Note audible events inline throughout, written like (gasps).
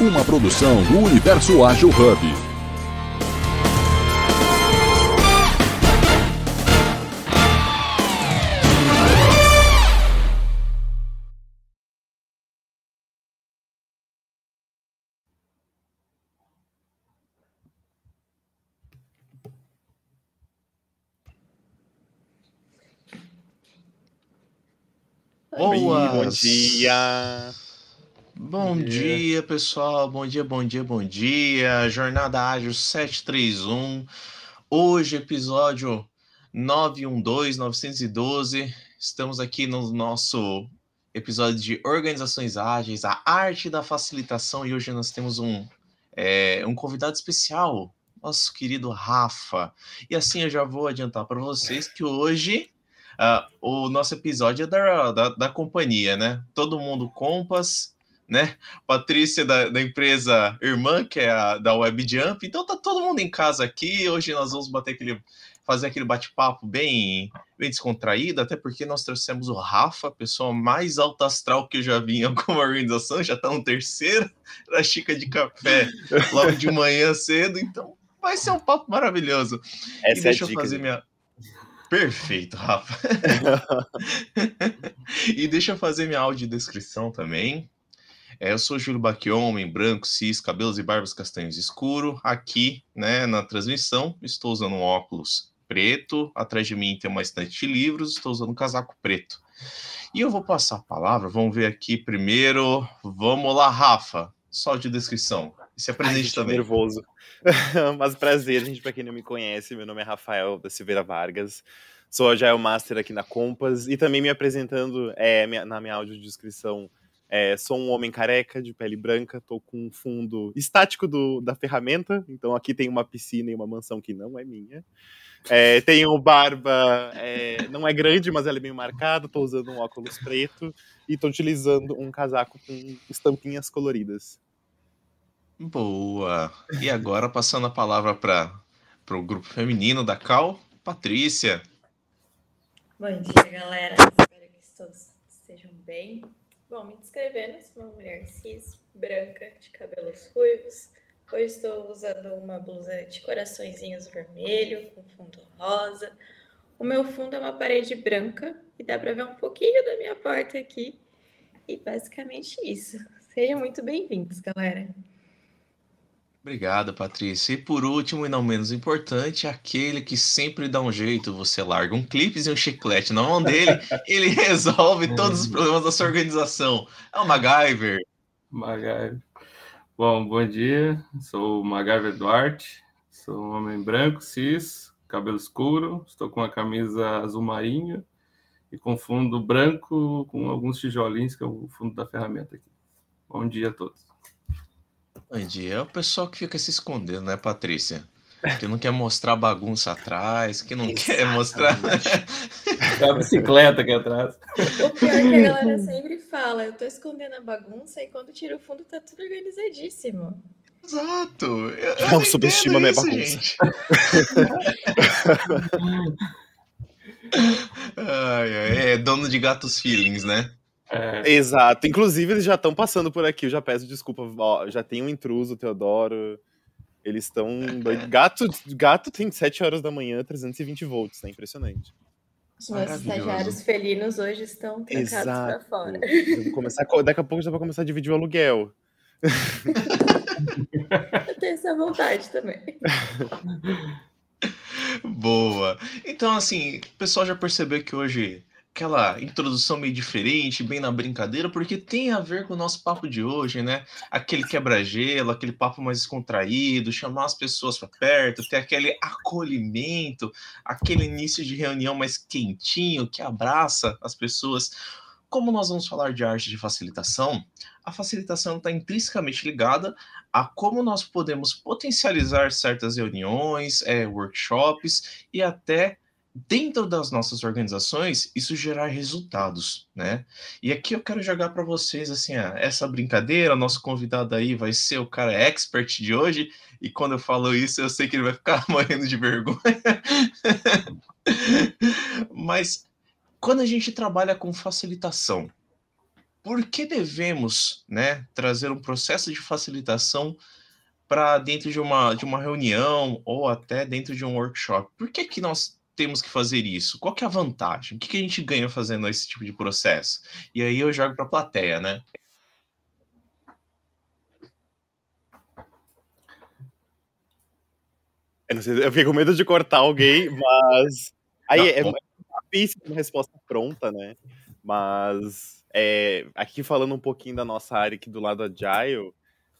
uma produção do Universo Ágil Hub. Boas. Bom dia. Bom dia. dia, pessoal. Bom dia, bom dia, bom dia. Jornada Ágil 731. Hoje, episódio 912, 912. Estamos aqui no nosso episódio de Organizações Ágeis, a arte da facilitação. E hoje nós temos um, é, um convidado especial, nosso querido Rafa. E assim eu já vou adiantar para vocês que hoje Uh, o nosso episódio é da, da, da, companhia, né? Todo mundo Compass, né? Patrícia da, da, empresa irmã, que é a da WebJump. Então tá todo mundo em casa aqui. Hoje nós vamos bater aquele, fazer aquele bate-papo bem, bem descontraído, até porque nós trouxemos o Rafa, a pessoa mais alta astral que eu já vi em alguma (laughs) organização, já tá no terceiro (laughs) da xícara de café logo de manhã cedo. Então vai ser um papo maravilhoso. Essa e deixa é eu fazer minha Perfeito, Rafa. (laughs) e deixa eu fazer minha audiodescrição também. É, eu sou Júlio Baquion, homem branco, cis, cabelos e barbas castanhos escuro. Aqui, né, na transmissão, estou usando um óculos preto. Atrás de mim tem uma estante de livros, estou usando um casaco preto. E eu vou passar a palavra, vamos ver aqui primeiro. Vamos lá, Rafa. Só de descrição. Se apresente Ai, também. nervoso. (laughs) Mas prazer, gente, para quem não me conhece, meu nome é Rafael da Silveira Vargas. Sou Agile Master aqui na Compass e também me apresentando é, na minha audiodescrição. É, sou um homem careca, de pele branca, estou com um fundo estático do, da ferramenta, então aqui tem uma piscina e uma mansão que não é minha. É, tenho barba, é, não é grande, mas ela é bem marcada, estou usando um óculos preto e estou utilizando um casaco com estampinhas coloridas. Boa! E agora, passando a palavra para o grupo feminino da Cal, Patrícia. Bom dia, galera. Espero que todos estejam bem. Bom, me descrevendo, sou uma mulher cis, branca, de cabelos ruivos. Hoje estou usando uma blusa de coraçõezinhos vermelho, com fundo rosa. O meu fundo é uma parede branca e dá para ver um pouquinho da minha porta aqui. E basicamente isso. Sejam muito bem-vindos, galera. Obrigado, Patrícia. E por último, e não menos importante, aquele que sempre dá um jeito, você larga um clipe e um chiclete na mão dele, (laughs) ele resolve todos os problemas da sua organização. É o MacGyver. MacGyver. Bom, bom dia. Sou o MacGyver Duarte. Sou um homem branco, cis, cabelo escuro. Estou com uma camisa azul marinho e com fundo branco com alguns tijolinhos, que é o fundo da ferramenta aqui. Bom dia a todos. Andy, é o pessoal que fica se escondendo, né, Patrícia? Que não quer mostrar bagunça atrás, que não quer mostrar. É a bicicleta aqui atrás. O pior é que a galera sempre fala: eu tô escondendo a bagunça e quando tira o fundo tá tudo organizadíssimo. Exato. Eu, eu não subestima minha bagunça. (laughs) ai, ai, é dono de gatos feelings, né? É. Exato. Inclusive, eles já estão passando por aqui. Eu já peço desculpa. Ó, já tem um intruso, Teodoro. Eles estão. Gato, gato tem 7 horas da manhã, 320 volts, né? Impressionante. Os nossos estagiários felinos hoje estão trancados para fora. Começar, daqui a pouco já vai começar a dividir o aluguel. Eu tenho essa vontade também. Boa. Então, assim, o pessoal já percebeu que hoje aquela introdução meio diferente, bem na brincadeira, porque tem a ver com o nosso papo de hoje, né? Aquele quebra-gelo, aquele papo mais descontraído, chamar as pessoas para perto, ter aquele acolhimento, aquele início de reunião mais quentinho, que abraça as pessoas. Como nós vamos falar de arte de facilitação, a facilitação está intrinsecamente ligada a como nós podemos potencializar certas reuniões, é, workshops e até dentro das nossas organizações, isso gerar resultados, né? E aqui eu quero jogar para vocês assim, ah, essa brincadeira, nosso convidado aí vai ser o cara expert de hoje, e quando eu falo isso, eu sei que ele vai ficar (laughs) morrendo de vergonha. (laughs) Mas quando a gente trabalha com facilitação, por que devemos né, trazer um processo de facilitação para dentro de uma, de uma reunião ou até dentro de um workshop? Por que, que nós temos que fazer isso? Qual que é a vantagem? O que, que a gente ganha fazendo esse tipo de processo? E aí eu jogo para a plateia, né? Eu, sei, eu fiquei com medo de cortar alguém, mas. (laughs) Aí é, é difícil uma resposta pronta, né? Mas é, aqui falando um pouquinho da nossa área aqui do lado Agile,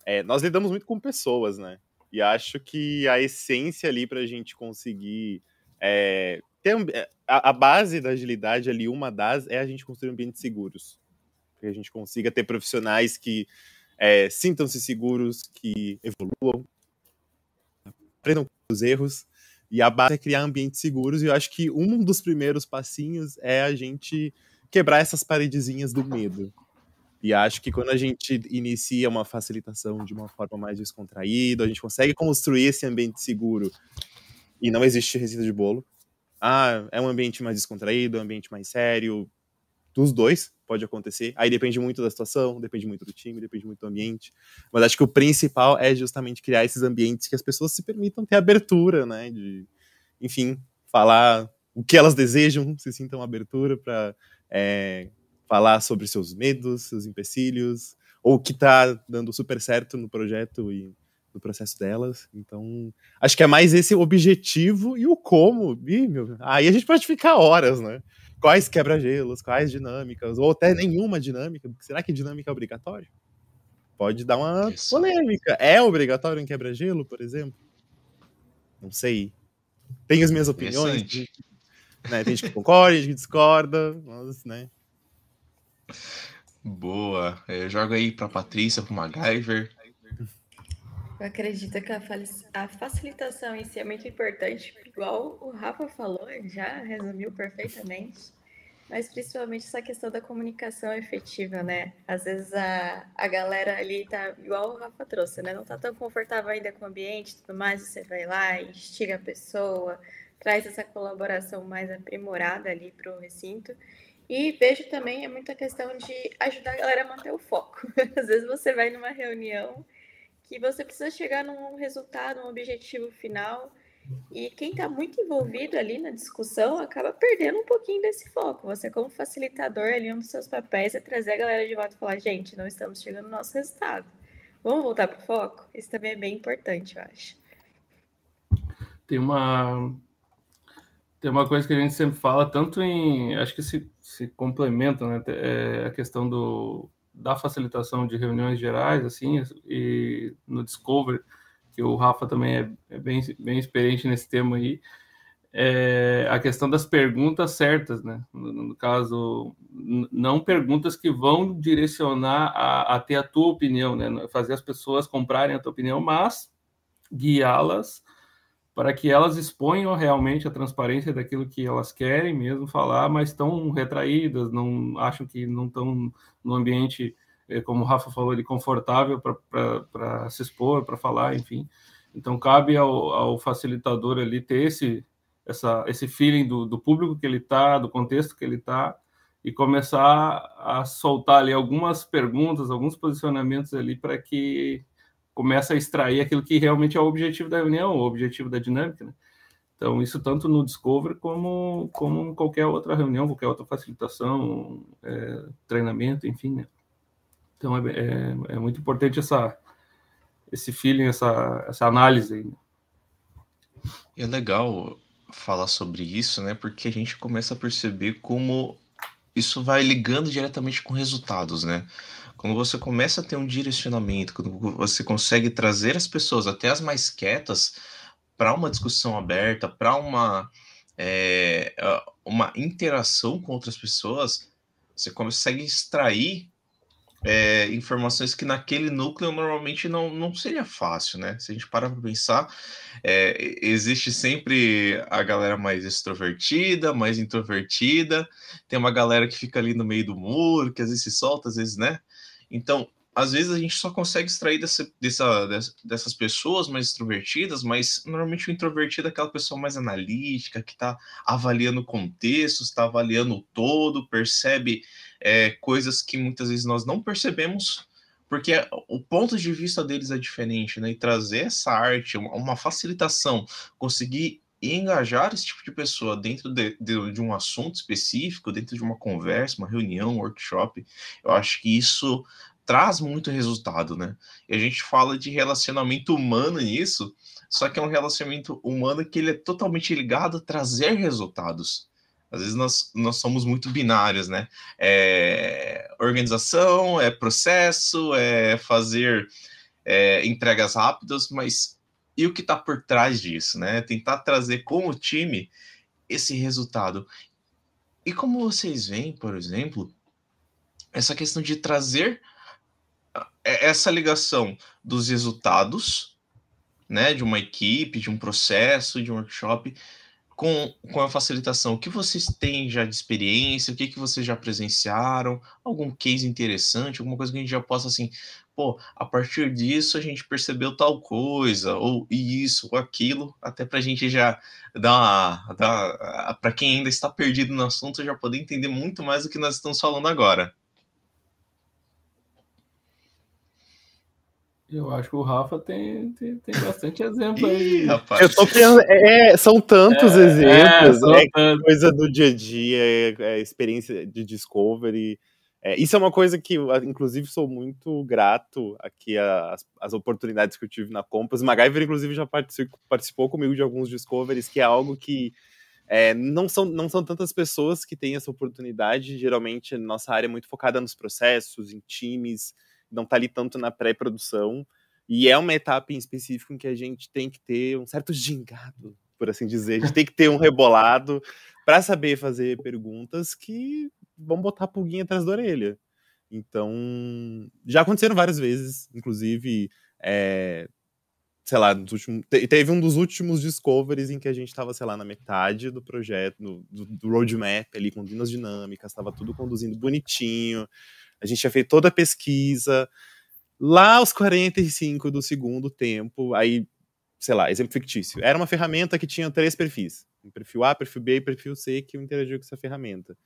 é, nós lidamos muito com pessoas, né? E acho que a essência ali para a gente conseguir é, é, a, a, base da agilidade ali, uma das, é a gente construir ambientes seguros. Que a gente consiga ter profissionais que é, sintam-se seguros, que evoluam, aprendam com os erros. E a base é criar ambientes seguros. E eu acho que um dos primeiros passinhos é a gente quebrar essas paredezinhas do medo. E acho que quando a gente inicia uma facilitação de uma forma mais descontraída, a gente consegue construir esse ambiente seguro e não existe receita de bolo. Ah, é um ambiente mais descontraído, um ambiente mais sério. Dos dois pode acontecer. Aí depende muito da situação, depende muito do time, depende muito do ambiente. Mas acho que o principal é justamente criar esses ambientes que as pessoas se permitam ter abertura, né? De, enfim, falar o que elas desejam, se sintam abertura para é, falar sobre seus medos, seus empecilhos, ou o que está dando super certo no projeto e no processo delas. Então, acho que é mais esse objetivo e o como. Ih, meu, aí a gente pode ficar horas, né? Quais quebra-gelos, quais dinâmicas, ou até nenhuma dinâmica. Será que dinâmica é obrigatório? Pode dar uma Isso. polêmica. É obrigatório em quebra-gelo, por exemplo? Não sei. Tenho as minhas opiniões. Né? Tem gente que concorda, gente que discorda, mas, né? Boa. Eu jogo aí para Patrícia, para MacGyver. (laughs) Eu acredito que a, facilitação em si é muito importante, igual o Rafa falou, já resumiu perfeitamente, mas principalmente essa questão da comunicação efetiva, né? Às vezes a, a galera ali tá, igual o Rafa trouxe, né? Não tá tão confortável ainda com o ambiente tudo mais, você vai lá, instiga a pessoa, traz essa colaboração mais aprimorada ali para o recinto. E vejo também é muita questão de ajudar a galera a manter o foco. (laughs) Às vezes você vai numa reunião que você precisa chegar num resultado, um objetivo final, e quem está muito envolvido ali na discussão acaba perdendo um pouquinho desse foco. Você, como facilitador, ali um dos seus papéis é trazer a galera de volta e falar: gente, não estamos chegando no nosso resultado. Vamos voltar para o foco? Isso também é bem importante, eu acho. Tem uma tem uma coisa que a gente sempre fala, tanto em. Acho que se, se complementa, né? É a questão do, da facilitação de reuniões gerais, assim, e no Discover, que o Rafa também é, é bem, bem experiente nesse tema aí, é a questão das perguntas certas, né? No, no caso, não perguntas que vão direcionar a, a ter a tua opinião, né? Fazer as pessoas comprarem a tua opinião, mas guiá-las para que elas exponham realmente a transparência daquilo que elas querem mesmo falar, mas estão retraídas, não acham que não estão no ambiente, eh, como o Rafa falou, de confortável para se expor, para falar, enfim. Então cabe ao, ao, facilitador ali ter esse, essa, esse feeling do, do público que ele está, do contexto que ele está, e começar a soltar ali algumas perguntas, alguns posicionamentos ali para que começa a extrair aquilo que realmente é o objetivo da reunião, o objetivo da dinâmica. Né? Então, isso tanto no Discover como, como em qualquer outra reunião, qualquer outra facilitação, é, treinamento, enfim. Né? Então, é, é, é, muito importante essa, esse feeling, essa, essa análise. Aí, né? É legal falar sobre isso, né? Porque a gente começa a perceber como isso vai ligando diretamente com resultados, né? Quando você começa a ter um direcionamento, quando você consegue trazer as pessoas, até as mais quietas, para uma discussão aberta, para uma, é, uma interação com outras pessoas, você consegue extrair é, informações que naquele núcleo normalmente não, não seria fácil, né? Se a gente parar para pensar, é, existe sempre a galera mais extrovertida, mais introvertida, tem uma galera que fica ali no meio do muro, que às vezes se solta, às vezes, né? Então, às vezes a gente só consegue extrair dessa, dessa, dessas pessoas mais extrovertidas, mas normalmente o introvertido é aquela pessoa mais analítica, que está avaliando contextos, está avaliando o todo, percebe é, coisas que muitas vezes nós não percebemos, porque o ponto de vista deles é diferente, né? E trazer essa arte, uma, facilitação, conseguir engajar esse tipo de pessoa dentro de, de, de, um assunto específico, dentro de uma conversa, uma reunião, um workshop, eu acho que isso traz muito resultado, né? E a gente fala de relacionamento humano nisso, só que é um relacionamento humano que ele é totalmente ligado a trazer resultados. Às vezes nós, nós somos muito binários, né? É organização, é processo, é fazer é, entregas rápidas, mas e o que está por trás disso, né? Tentar trazer com o time esse resultado. E como vocês veem, por exemplo, essa questão de trazer é, essa ligação dos resultados, né, de uma equipe, de um processo, de um workshop, com, com a facilitação. O que vocês têm já de experiência? O que, que vocês já presenciaram? Algum case interessante? Alguma coisa que a gente já possa, assim, pô, a partir disso a gente percebeu tal coisa, ou isso, ou aquilo, até para a gente já dar, dar para quem ainda está perdido no assunto, já poder entender muito mais do que nós estamos falando agora. Eu acho que o Rafa tem, tem, tem bastante exemplo aí. Rapaz. Eu tô pensando, é, são tantos é, exemplos, é, é coisa do dia a dia, é, é experiência de discovery. É, isso é uma coisa que, inclusive, sou muito grato aqui às, às oportunidades que eu tive na Compass. MacGyver, inclusive, já participou, participou comigo de alguns discoveries, que é algo que é, não, são, não são tantas pessoas que têm essa oportunidade. Geralmente, nossa área é muito focada nos processos, em times, não está ali tanto na pré-produção. E é uma etapa em específico em que a gente tem que ter um certo gingado, por assim dizer. A gente tem que ter um (laughs) rebolado para saber fazer perguntas que vão botar a pulguinha atrás da orelha. Então, já aconteceram várias vezes, inclusive, é, sei lá, nos últimos, teve um dos últimos discoveries em que a gente estava, sei lá, na metade do projeto, do, do roadmap ali, com dinas dinâmicas, estava tudo conduzindo bonitinho, a gente tinha feito toda a pesquisa, lá aos 45 do segundo tempo, aí, sei lá, exemplo fictício, era uma ferramenta que tinha três perfis, um perfil A, perfil B e perfil C que interagiu com essa ferramenta.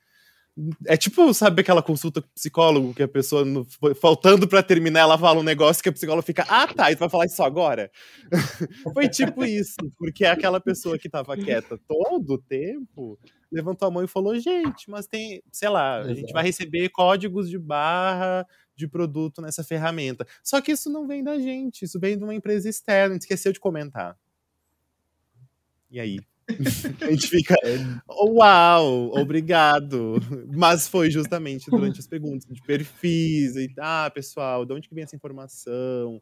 É tipo, sabe aquela consulta com o psicólogo que a pessoa, no, faltando para terminar, ela fala um negócio que a psicóloga fica, ah tá, e tu vai falar isso agora? (laughs) Foi tipo isso, porque é aquela pessoa que tava quieta todo o tempo levantou a mão e falou, gente, mas tem, sei lá, a gente vai receber códigos de barra de produto nessa ferramenta. Só que isso não vem da gente, isso vem de uma empresa externa, a gente esqueceu de comentar. E aí? A gente fica, é. uau, obrigado. Mas foi justamente durante as perguntas de perfis e ah, pessoal, de onde que vem essa informação?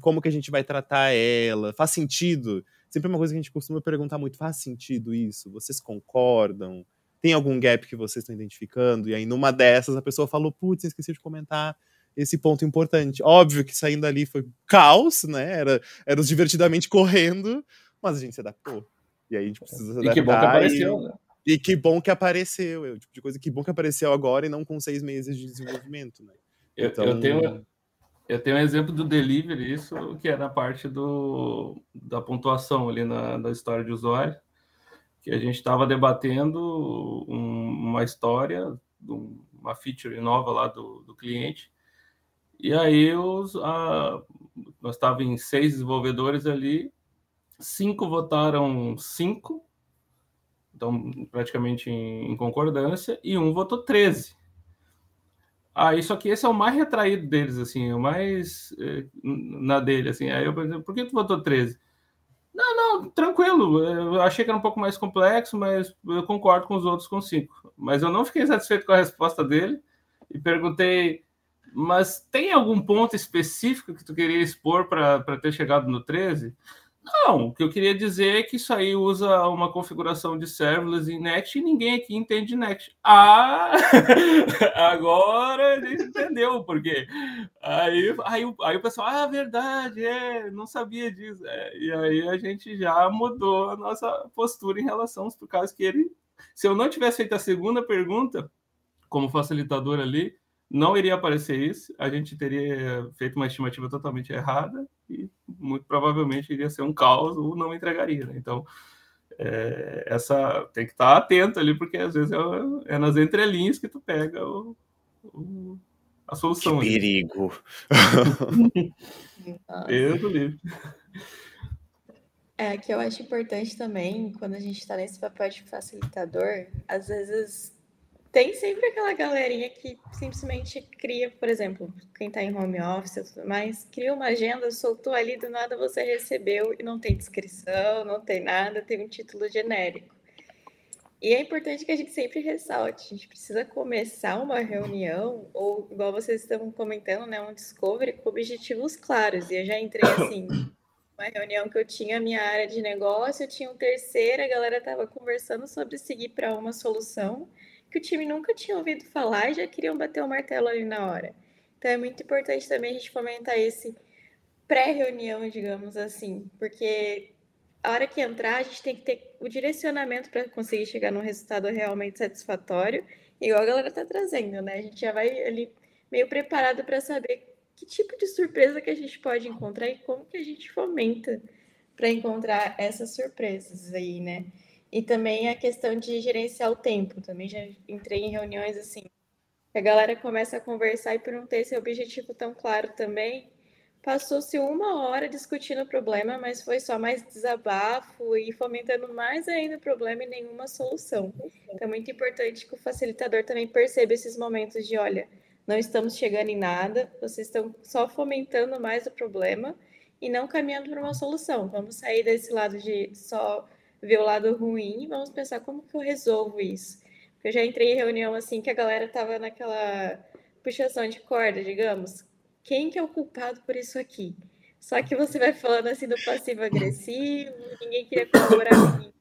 Como que a gente vai tratar ela? Faz sentido? Sempre uma coisa que a gente costuma perguntar muito: faz sentido isso? Vocês concordam? Tem algum gap que vocês estão identificando? E aí, numa dessas, a pessoa falou: putz, esqueci de comentar esse ponto importante. Óbvio que saindo ali foi caos, né? Era, era os divertidamente correndo, mas a gente se adaptou. E aí a gente precisa se adaptar. E que bom que apareceu, e, né? E que bom que apareceu. É o tipo de coisa que bom que apareceu agora e não com seis meses de desenvolvimento, né? Eu, então... eu, tenho, eu tenho um exemplo do delivery, isso que é na parte do, da pontuação ali na, na história de usuário, que a gente estava debatendo um, uma história, uma feature nova lá do, do cliente, e aí os, a, nós estávamos em seis desenvolvedores ali, cinco votaram cinco, então praticamente em, em concordância, e um votou 13. Ah, isso aqui, esse é o mais retraído deles, assim, o mais eh, na dele, assim. Aí eu perguntei, por que tu votou 13? Não, não, tranquilo. Eu achei que era um pouco mais complexo, mas eu concordo com os outros com 5. Mas eu não fiquei satisfeito com a resposta dele e perguntei, mas tem algum ponto específico que tu queria expor para ter chegado no 13? Não, o que eu queria dizer é que isso aí usa uma configuração de serverless em Next e ninguém aqui entende Next. Ah, (laughs) agora a gente entendeu por quê. Aí, aí, aí o pessoal, ah, verdade, é, não sabia disso. É, e aí a gente já mudou a nossa postura em relação por causa que ele, se eu não tivesse feito a segunda pergunta, como facilitador ali, não iria aparecer isso, a gente teria feito uma estimativa totalmente errada e muito provavelmente iria ser um caos ou não entregaria. Né? Então, é, essa tem que estar atento ali, porque às vezes é, é nas entrelinhas que tu pega o, o a solução. Que perigo! (laughs) Eu livre. É, que eu acho importante também, quando a gente está nesse papel de facilitador, às vezes tem sempre aquela galerinha que simplesmente cria, por exemplo, quem está em home office e tudo mais, cria uma agenda, soltou ali, do nada você recebeu e não tem descrição, não tem nada, tem um título genérico. E é importante que a gente sempre ressalte, a gente precisa começar uma reunião, ou igual vocês estão comentando, né, um discovery com objetivos claros. E eu já entrei assim, uma reunião que eu tinha minha área de negócio, eu tinha um terceiro, a galera estava conversando sobre seguir para uma solução que o time nunca tinha ouvido falar e já queriam bater o martelo ali na hora. Então é muito importante também a gente fomentar esse pré-reunião, digamos assim, porque a hora que entrar, a gente tem que ter o direcionamento para conseguir chegar num resultado realmente satisfatório, igual a galera está trazendo, né? A gente já vai ali meio preparado para saber que tipo de surpresa que a gente pode encontrar e como que a gente fomenta para encontrar essas surpresas aí, né? E também a questão de gerenciar o tempo. Também já entrei em reuniões assim, a galera começa a conversar e por não ter esse objetivo tão claro também, passou-se uma hora discutindo o problema, mas foi só mais desabafo e fomentando mais ainda o problema e nenhuma solução. Então é muito importante que o facilitador também perceba esses momentos de, olha, não estamos chegando em nada, vocês estão só fomentando mais o problema e não caminhando para uma solução. Vamos sair desse lado de só ver o lado ruim, vamos pensar como que eu resolvo isso. Porque eu já entrei em reunião assim que a galera tava naquela puxação de corda, digamos. Quem que é o culpado por isso aqui? Só que você vai falando assim do passivo agressivo, ninguém queria colaborar com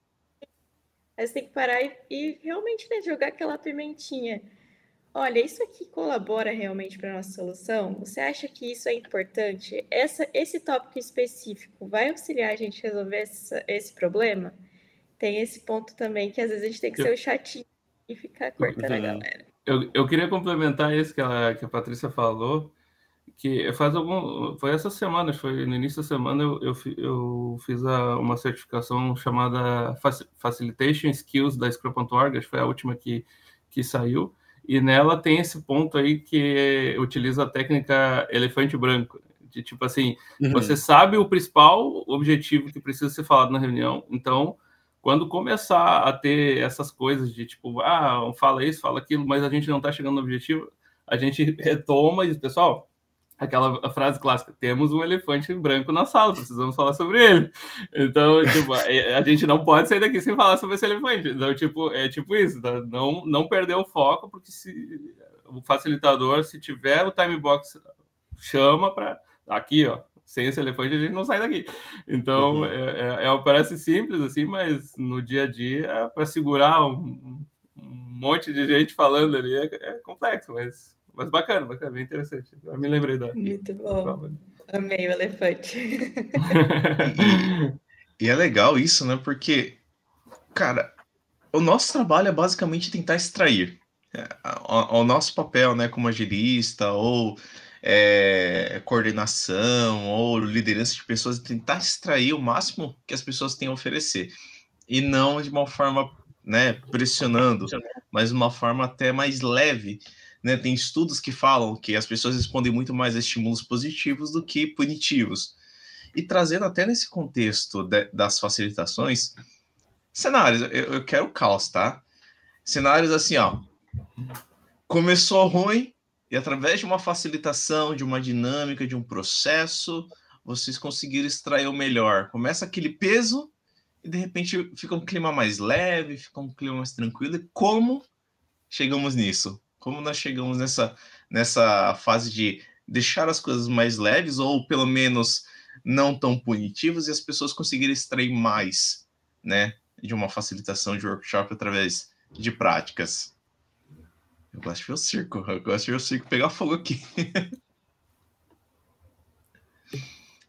Aí você tem que parar e, e realmente né, jogar aquela pimentinha. Olha, isso aqui colabora realmente para nossa solução? Você acha que isso é importante? Essa, esse tópico específico vai auxiliar a gente a resolver essa, esse problema? Tem esse ponto também, que às vezes a gente tem que ser o chatinho e ficar cortando a galera. Eu, eu queria complementar isso que, ela, que a Patrícia falou, que faz algum. Foi essa semana, foi no início da semana, eu, eu, eu fiz a, uma certificação chamada Facilitation Skills da Scrum.org, foi a última que, que saiu, e nela tem esse ponto aí que utiliza a técnica elefante branco. De tipo assim, uhum. você sabe o principal objetivo que precisa ser falado na reunião, então quando começar a ter essas coisas de tipo, ah, fala isso, fala aquilo, mas a gente não está chegando no objetivo, a gente (laughs) retoma e diz, pessoal, aquela frase clássica, temos um elefante branco na sala, precisamos falar sobre ele. Então, (laughs) tipo, é, a gente não pode sair daqui sem falar sobre esse elefante. Então, tipo, é tipo isso, tá? não, não perder o foco, porque se o facilitador, se tiver o time box, chama para aqui, ó, sem esse elefante a gente não sai daqui. Então, uhum. é, é, é, parece simples assim, mas no dia a dia, para segurar um, um, monte de gente falando ali, é, é, complexo, mas, mas bacana, bacana, bem interessante. Eu me lembrei da. Muito bom. Amei o elefante. (laughs) e, e é legal isso, né? Porque, cara, o nosso trabalho é basicamente tentar extrair. É, o, o nosso papel, né, como agilista ou é, coordenação ou liderança de pessoas e tentar extrair o máximo que as pessoas têm a oferecer. E não de uma forma né, pressionando, mas uma forma até mais leve. Né? Tem estudos que falam que as pessoas respondem muito mais a estímulos positivos do que punitivos. E trazendo até nesse contexto de, das facilitações, cenários, eu, eu quero caos, tá? Cenários assim, ó. Começou ruim, e através de uma facilitação, de uma dinâmica, de um processo, vocês conseguiram extrair o melhor. Começa aquele peso e de repente fica um clima mais leve, fica um clima mais tranquilo. E como chegamos nisso? Como nós chegamos nessa, nessa fase de deixar as coisas mais leves ou pelo menos não tão punitivas e as pessoas conseguirem extrair mais, né, de uma facilitação de workshop através de práticas? Eu gosto de ver o circo. Eu gosto de ver o circo pegar fogo aqui. (laughs)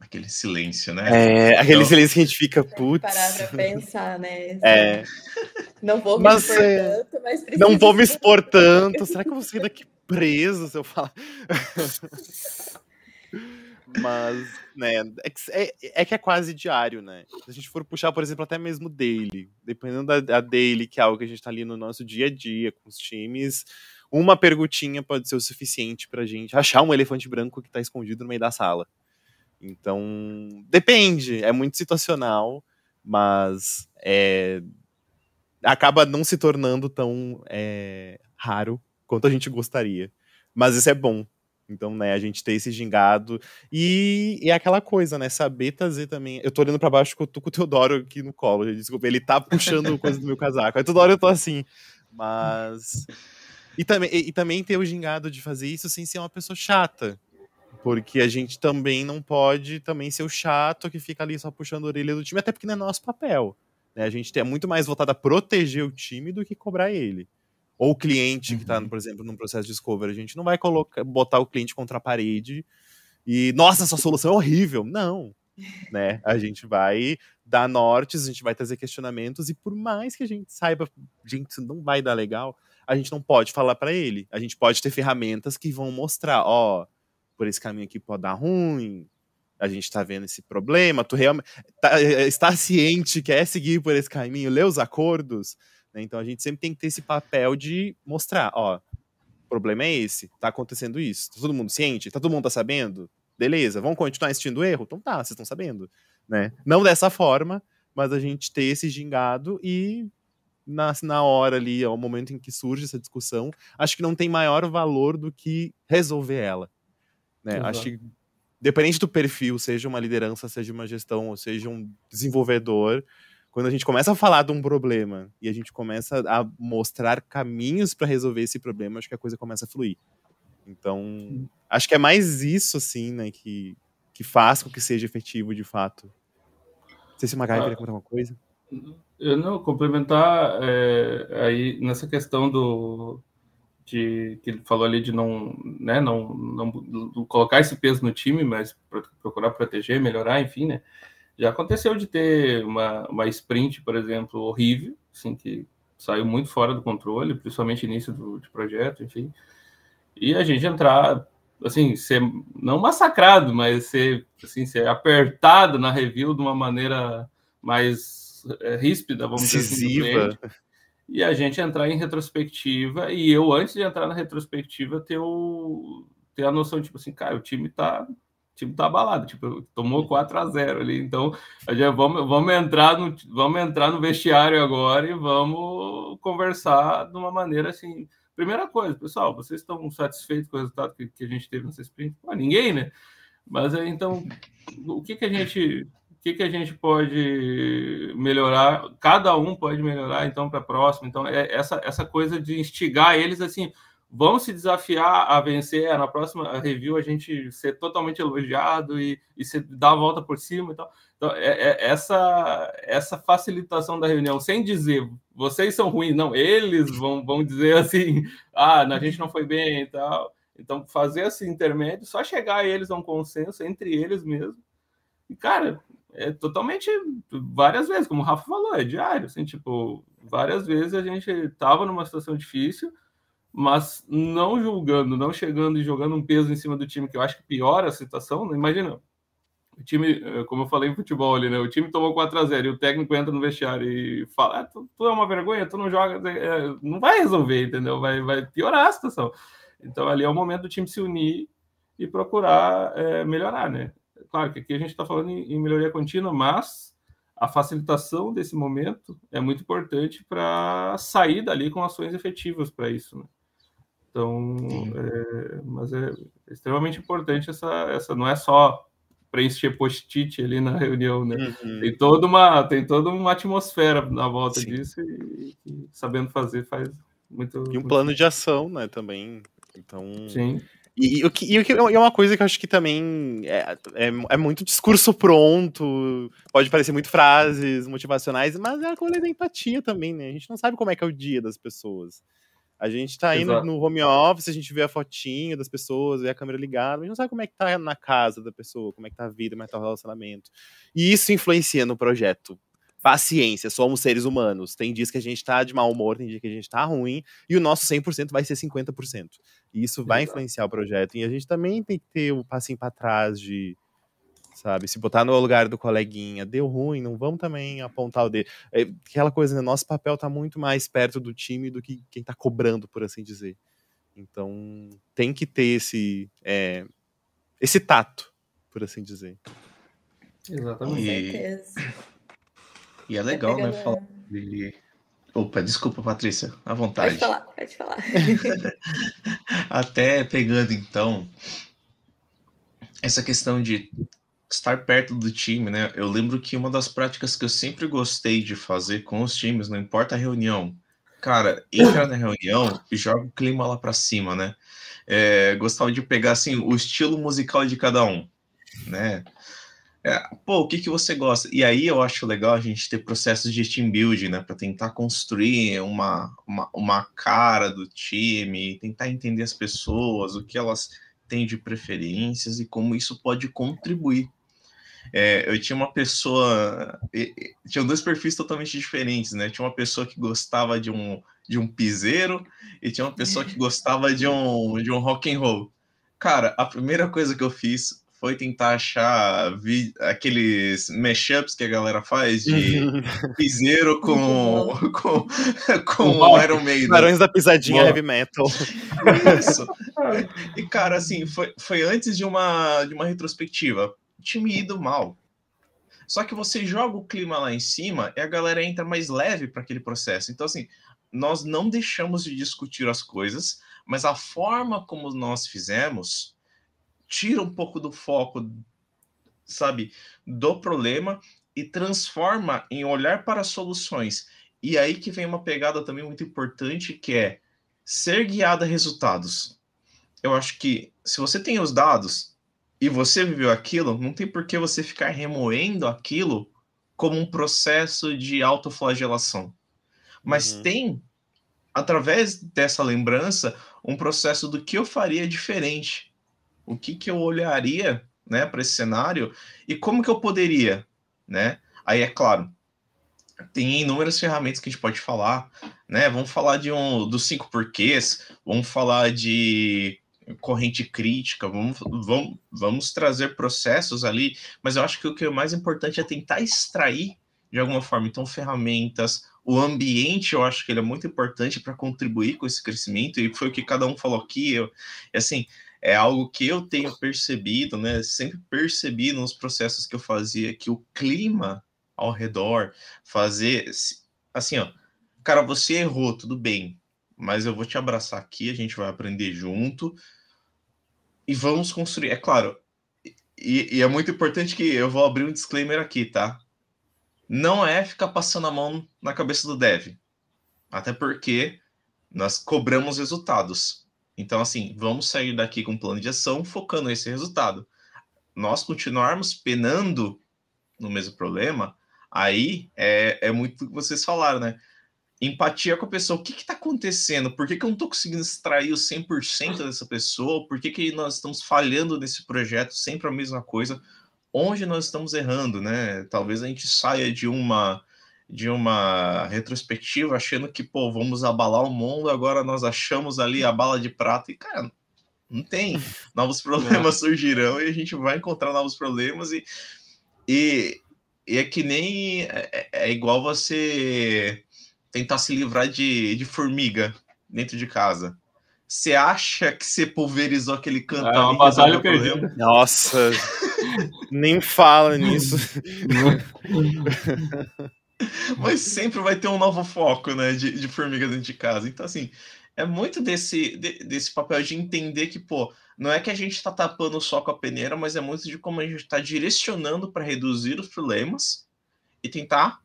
aquele silêncio, né? É, aquele então... silêncio que a gente fica, putz. Parar pra pensar, né? É. Não vou me mas, expor é... tanto, mas Não vou me expor tanto. Será que eu vou sair daqui preso se eu falar. (laughs) Mas, né, é, é, é, que é quase diário, né? Se a gente for puxar, por exemplo, até mesmo daily, dependendo da, da daily, que é algo que a gente tá ali no nosso dia a dia com os times, uma perguntinha pode ser o suficiente pra gente achar um elefante branco que tá escondido no meio da sala. Então, depende, é muito situacional, mas é, acaba não se tornando tão é, raro quanto a gente gostaria. Mas isso é bom, então, né, a gente ter esse gingado. E, e é aquela coisa, né? Saber trazer também. Eu tô olhando pra baixo que eu tô com o Teodoro aqui no colo. Desculpa, ele tá puxando (laughs) coisa do meu casaco. Aí toda hora eu tô assim. Mas. (laughs) E também, e, e também ter o gingado de fazer isso sem ser uma pessoa chata. Porque a gente também não pode também ser o chato que fica ali só puxando a orelha do time, até porque não é nosso papel. Né? A gente é muito mais voltado a proteger o time do que cobrar ele ou o cliente que está, uhum. por exemplo, num processo de discovery, a gente não vai colocar, botar o cliente contra a parede e, nossa, essa solução é horrível. Não, (laughs) né? A gente vai dar nortes, a gente vai trazer questionamentos e por mais que a gente saiba, gente, isso não vai dar legal, a gente não pode falar para ele. A gente pode ter ferramentas que vão mostrar, ó, por esse caminho aqui pode dar ruim, a gente está vendo esse problema, tu realmente tá, eh, está ciente, quer seguir por esse caminho, lê os acordos, né? Então a gente sempre tem que ter esse papel de mostrar, ó, o problema é esse, tá acontecendo isso. Tá todo mundo ciente? Tá todo mundo tá sabendo? Beleza, vamos continuar assistindo o erro? Então tá, vocês estão sabendo, né? Não dessa forma, mas a gente ter esse gingado e na, na hora ali, ao momento em que surge essa discussão, acho que não tem maior valor do que resolver ela. Né? Acho que, dependente do perfil, seja uma liderança, seja uma gestão, ou seja um desenvolvedor, quando a gente começa a falar de um problema e a gente começa a mostrar caminhos para resolver esse problema, acho que a coisa começa a fluir. Então, acho que é mais isso, assim, né, que, que faz com que seja efetivo de fato. Não sei se o Magai ah, queria comentar alguma coisa. Eu não, complementar é, aí nessa questão do. De, que ele falou ali de não, né, não, não colocar esse peso no time, mas procurar proteger, melhorar, enfim, né? Já aconteceu de ter uma, uma sprint, por exemplo, horrível, assim, que saiu muito fora do controle, principalmente início do de projeto, enfim. E a gente entrar, assim, ser não massacrado, mas ser, assim, ser apertado na review de uma maneira mais é, ríspida, vamos Decisiva. dizer assim. E a gente entrar em retrospectiva, e eu, antes de entrar na retrospectiva, ter, o, ter a noção, tipo assim, cara, o time tá time tá abalado, tipo, tomou 4 a 0 ali, então já vamos, vamos, entrar no, vamos entrar no vestiário agora e vamos conversar de uma maneira assim. Primeira coisa, pessoal, vocês estão satisfeitos com o resultado que, que a gente teve nessa sprint? Pô, ninguém, né? Mas então, o que que a gente o que, que a gente pode melhorar? Cada um pode melhorar, então, para a próxima. Então, é essa, essa coisa de instigar eles assim, vão se desafiar a vencer. É, na próxima review a gente ser totalmente elogiado e, e se dar a volta por cima e tal. Então, é, é, essa, essa facilitação da reunião, sem dizer vocês são ruins, não, eles vão, vão dizer assim, (laughs) ah, a gente não foi bem e tal. Então, fazer esse intermédio, só chegar a eles a um consenso entre eles mesmo. E, cara, é totalmente várias vezes, como o Rafa falou, é diário, assim, tipo, várias vezes a gente estava numa situação difícil, mas não julgando, não chegando e jogando um peso em cima do time, que eu acho que piora a situação. Né? Imagina, o time, eh, como eu falei em futebol ali, né? O time tomou 4 a 0 e o técnico entra no vestiário e fala: ah, tu, tu, é uma vergonha, tu não joga, é, não vai resolver, entendeu? Vai, vai piorar a situação. Então ali é o momento do time se unir e procurar é, melhorar, né? Claro que aqui a gente está falando em, em melhoria contínua, mas a facilitação desse momento é muito importante para sair dali com ações efetivas para isso, né? Então, é, mas é extremamente importante essa, essa não é só preencher post-it ali na reunião, né? Uhum. Tem toda uma tem toda uma atmosfera na volta Sim. disso e, e, sabendo fazer faz muito e um muito plano de ação, né? Também, então. Sim. E, o e, e é uma coisa que eu acho que também é, é, é, muito discurso pronto, pode parecer muito frases motivacionais, mas é a coisa da empatia também, né? A gente não sabe como é que é o dia das pessoas. A gente tá indo Exato. no home office, a gente vê a fotinha das pessoas, vê a câmera ligada, mas não sabe como é que tá na casa da pessoa, como é que tá a vida, como é que tá o relacionamento. E isso influencia no projeto. paciência, somos seres humanos. Tem dias que a gente tá de mau humor, tem dias que a gente tá ruim, e o nosso 100% vai ser 50%. E isso vai influenciar o projeto. E a gente também tem que ter um passinho para trás de, sabe, se botar no lugar do coleguinha, deu ruim, não vamos também apontar o dedo. É, aquela coisa, né, nosso papel tá muito mais perto do time do que quem tá cobrando, por assim dizer. Então, tem que ter esse, é, esse tato, por assim dizer. Exatamente. Com certeza. E é legal, né, falar de... Opa, desculpa, Patrícia, à vontade. Pode falar, pode falar. (laughs) Até pegando, então, essa questão de estar perto do time, né? Eu lembro que uma das práticas que eu sempre gostei de fazer com os times, não importa a reunião, cara, entra na reunião e joga o clima lá para cima, né? É, gostava de pegar assim o estilo musical de cada um, né? É, pô, o que, que você gosta? E aí eu acho legal a gente ter processos de team building, né? Para tentar construir uma, uma, uma, cara do time, tentar entender as pessoas, o que elas têm de preferências e como isso pode contribuir. É, eu tinha uma pessoa. Tinha dois perfis totalmente diferentes, né? Tinha uma pessoa que gostava de um, de um piseiro e tinha uma pessoa que gostava de um, de um rock and roll. Cara, a primeira coisa que eu fiz foi tentar achar vi, aqueles mashups que a galera faz de (laughs) piseiro com, com, com o Iron Maiden. Barões da Pisadinha Boa. Heavy Metal. Isso. E, cara, assim, foi, foi antes de uma, de uma retrospectiva. Time ido mal. Só que você joga o clima lá em cima e a galera entra mais leve para aquele processo. Então, assim, nós não deixamos de discutir as coisas, mas a forma como nós fizemos tira um pouco do foco, sabe, do problema e transforma em olhar para soluções. E aí que vem uma pegada também muito importante que é ser guiado a resultados. Eu acho que se você tem os dados e você viveu aquilo, não tem por que você ficar remoendo aquilo como um processo de autoflagelação. Mas uhum. tem, através dessa lembrança, um processo do que eu faria diferente o que, que eu olharia né, para esse cenário e como que eu poderia, né? Aí é claro, tem inúmeras ferramentas que a gente pode falar, né? Vamos falar de um dos cinco porquês, vamos falar de corrente crítica, vamos, vamos, vamos trazer processos ali, mas eu acho que o que é mais importante é tentar extrair de alguma forma, então ferramentas, o ambiente eu acho que ele é muito importante para contribuir com esse crescimento, e foi o que cada um falou aqui, eu, assim, é algo que eu tenho percebido, né? Sempre percebi nos processos que eu fazia que o clima ao redor, fazer assim, ó, cara, você errou, tudo bem, mas eu vou te abraçar aqui, a gente vai aprender junto e vamos construir. É claro, e, e é muito importante que eu vou abrir um disclaimer aqui, tá? Não é ficar passando a mão na cabeça do dev, até porque nós cobramos resultados então, assim, vamos sair daqui com um plano de ação focando nesse resultado. Nós continuarmos penando no mesmo problema, aí é, é muito o que vocês falaram, né? Empatia com a pessoa. O que está acontecendo? Por que, que eu não estou conseguindo extrair o 100% dessa pessoa? Por que, que nós estamos falhando nesse projeto? Sempre a mesma coisa. Onde nós estamos errando, né? Talvez a gente saia de uma de uma retrospectiva achando que, pô, vamos abalar o mundo, agora nós achamos ali a bala de prata e, cara, não tem. (laughs) Novos problemas surgirão e a gente vai encontrar novos problemas e, e, e é que nem é, é, é, igual você tentar se livrar de, de formiga dentro de casa. Você acha que você pulverizou aquele canto é uma batalha perdida. Nossa, nem fala nisso. Mas sempre vai ter um novo foco, né, de, de formiga dentro de casa. Então, assim, é muito desse, de, desse papel de entender que, pô, não é que a gente está tapando só com a peneira, mas é muito de como a gente está direcionando para reduzir os problemas e tentar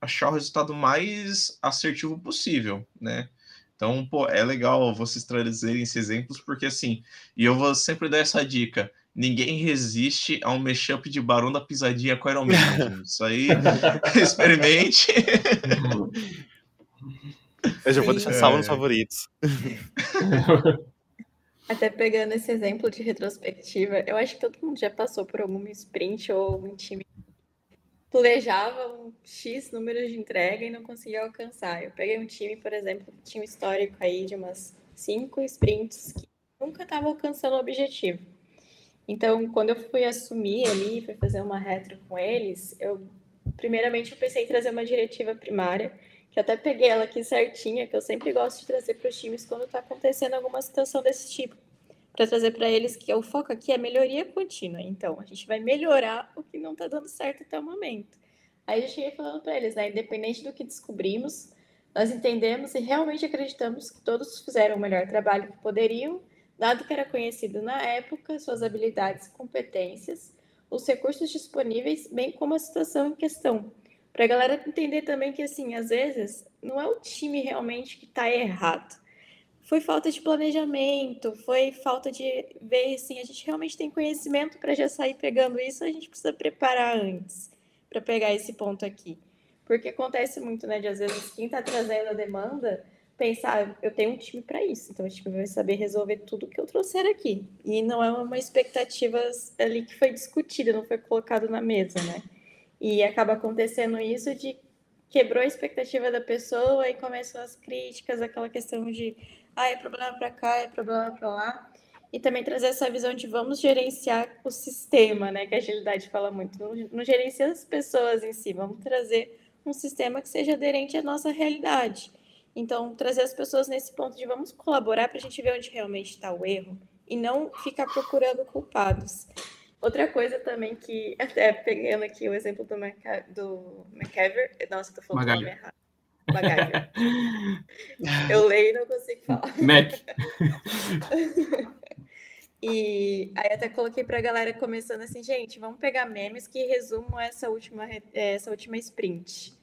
achar o resultado mais assertivo possível, né? Então, pô, é legal vocês trazerem esses exemplos, porque assim, e eu vou sempre dar essa dica ninguém resiste a um mashup de Barão da Pisadinha com Iron Man. (laughs) Isso aí, (laughs) experimente. Eu já vou deixar salvo é. nos favoritos. (laughs) Até pegando esse exemplo de retrospectiva, eu acho que todo mundo já passou por alguma sprint ou um time planejava um X número de entrega e não conseguia alcançar. Eu peguei um time, por exemplo, que tinha um histórico aí de umas cinco sprints que nunca estava alcançando o objetivo. Então, quando eu fui assumir ali, fui fazer uma retro com eles, eu primeiramente eu pensei em trazer uma diretiva primária, que até peguei ela aqui certinha, que eu sempre gosto de trazer para os times quando está acontecendo alguma situação desse tipo, para trazer para eles que o foco aqui é melhoria contínua. Então, a gente vai melhorar o que não está dando certo até o momento. Aí eu cheguei falando para eles, né, independente do que descobrimos, nós entendemos e realmente acreditamos que todos fizeram o melhor trabalho que poderiam dado que era conhecido na época suas habilidades e competências, os recursos disponíveis, bem como a situação em questão. Para a galera entender também que, assim, às vezes, não é o time realmente que está errado. Foi falta de planejamento, foi falta de ver, assim, a gente realmente tem conhecimento para já sair pegando isso, a gente precisa preparar antes para pegar esse ponto aqui. Porque acontece muito, né, de às vezes quem está trazendo a demanda pensar, eu tenho um time para isso, então o time vai saber resolver tudo que eu trouxer aqui. E não é uma expectativa ali que foi discutida, não foi colocado na mesa, né? E acaba acontecendo isso de quebrou a expectativa da pessoa e começam as críticas, aquela questão de, ah, é problema para cá, é problema para lá. E também trazer essa visão de vamos gerenciar o sistema, né? Que a agilidade fala muito. Não, não gerenciar as pessoas em si, vamos trazer um sistema que seja aderente à nossa realidade. Então, trazer as pessoas nesse ponto de vamos colaborar para a gente ver onde realmente está o erro e não ficar procurando culpados. Outra coisa também que, até pegando aqui o exemplo do, Maca, do McCaver, nossa, tô falando o nome errado. MacGyver. (laughs) Eu leio e não consigo falar. Mac. (laughs) e aí até coloquei para a galera começando assim, gente, vamos pegar memes que resumam essa última, essa última sprint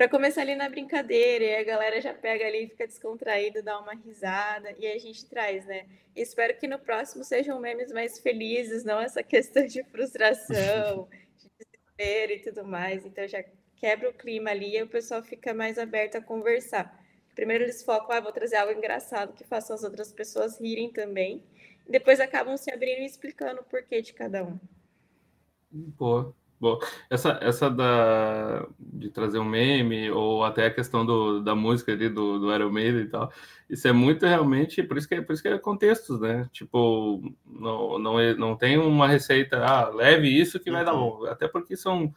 para começar ali na brincadeira, e a galera já pega ali, fica descontraído, dá uma risada, e aí a gente traz, né? Espero que no próximo sejam memes mais felizes, não essa questão de frustração, (laughs) de desespero e tudo mais. Então já quebra o clima ali e o pessoal fica mais aberto a conversar. Primeiro eles focam, ah, vou trazer algo engraçado que faça as outras pessoas rirem também. E depois acabam se abrindo e explicando o porquê de cada um. Boa. Bom, essa, essa da, de trazer um meme, ou até a questão do, da música ali, do, do Iron Maiden e tal, isso é muito realmente, por isso que, é, por isso que é contextos, né? Tipo, não, não, não tem uma receita, ah, leve isso que vai dar uhum. bom. Até porque são.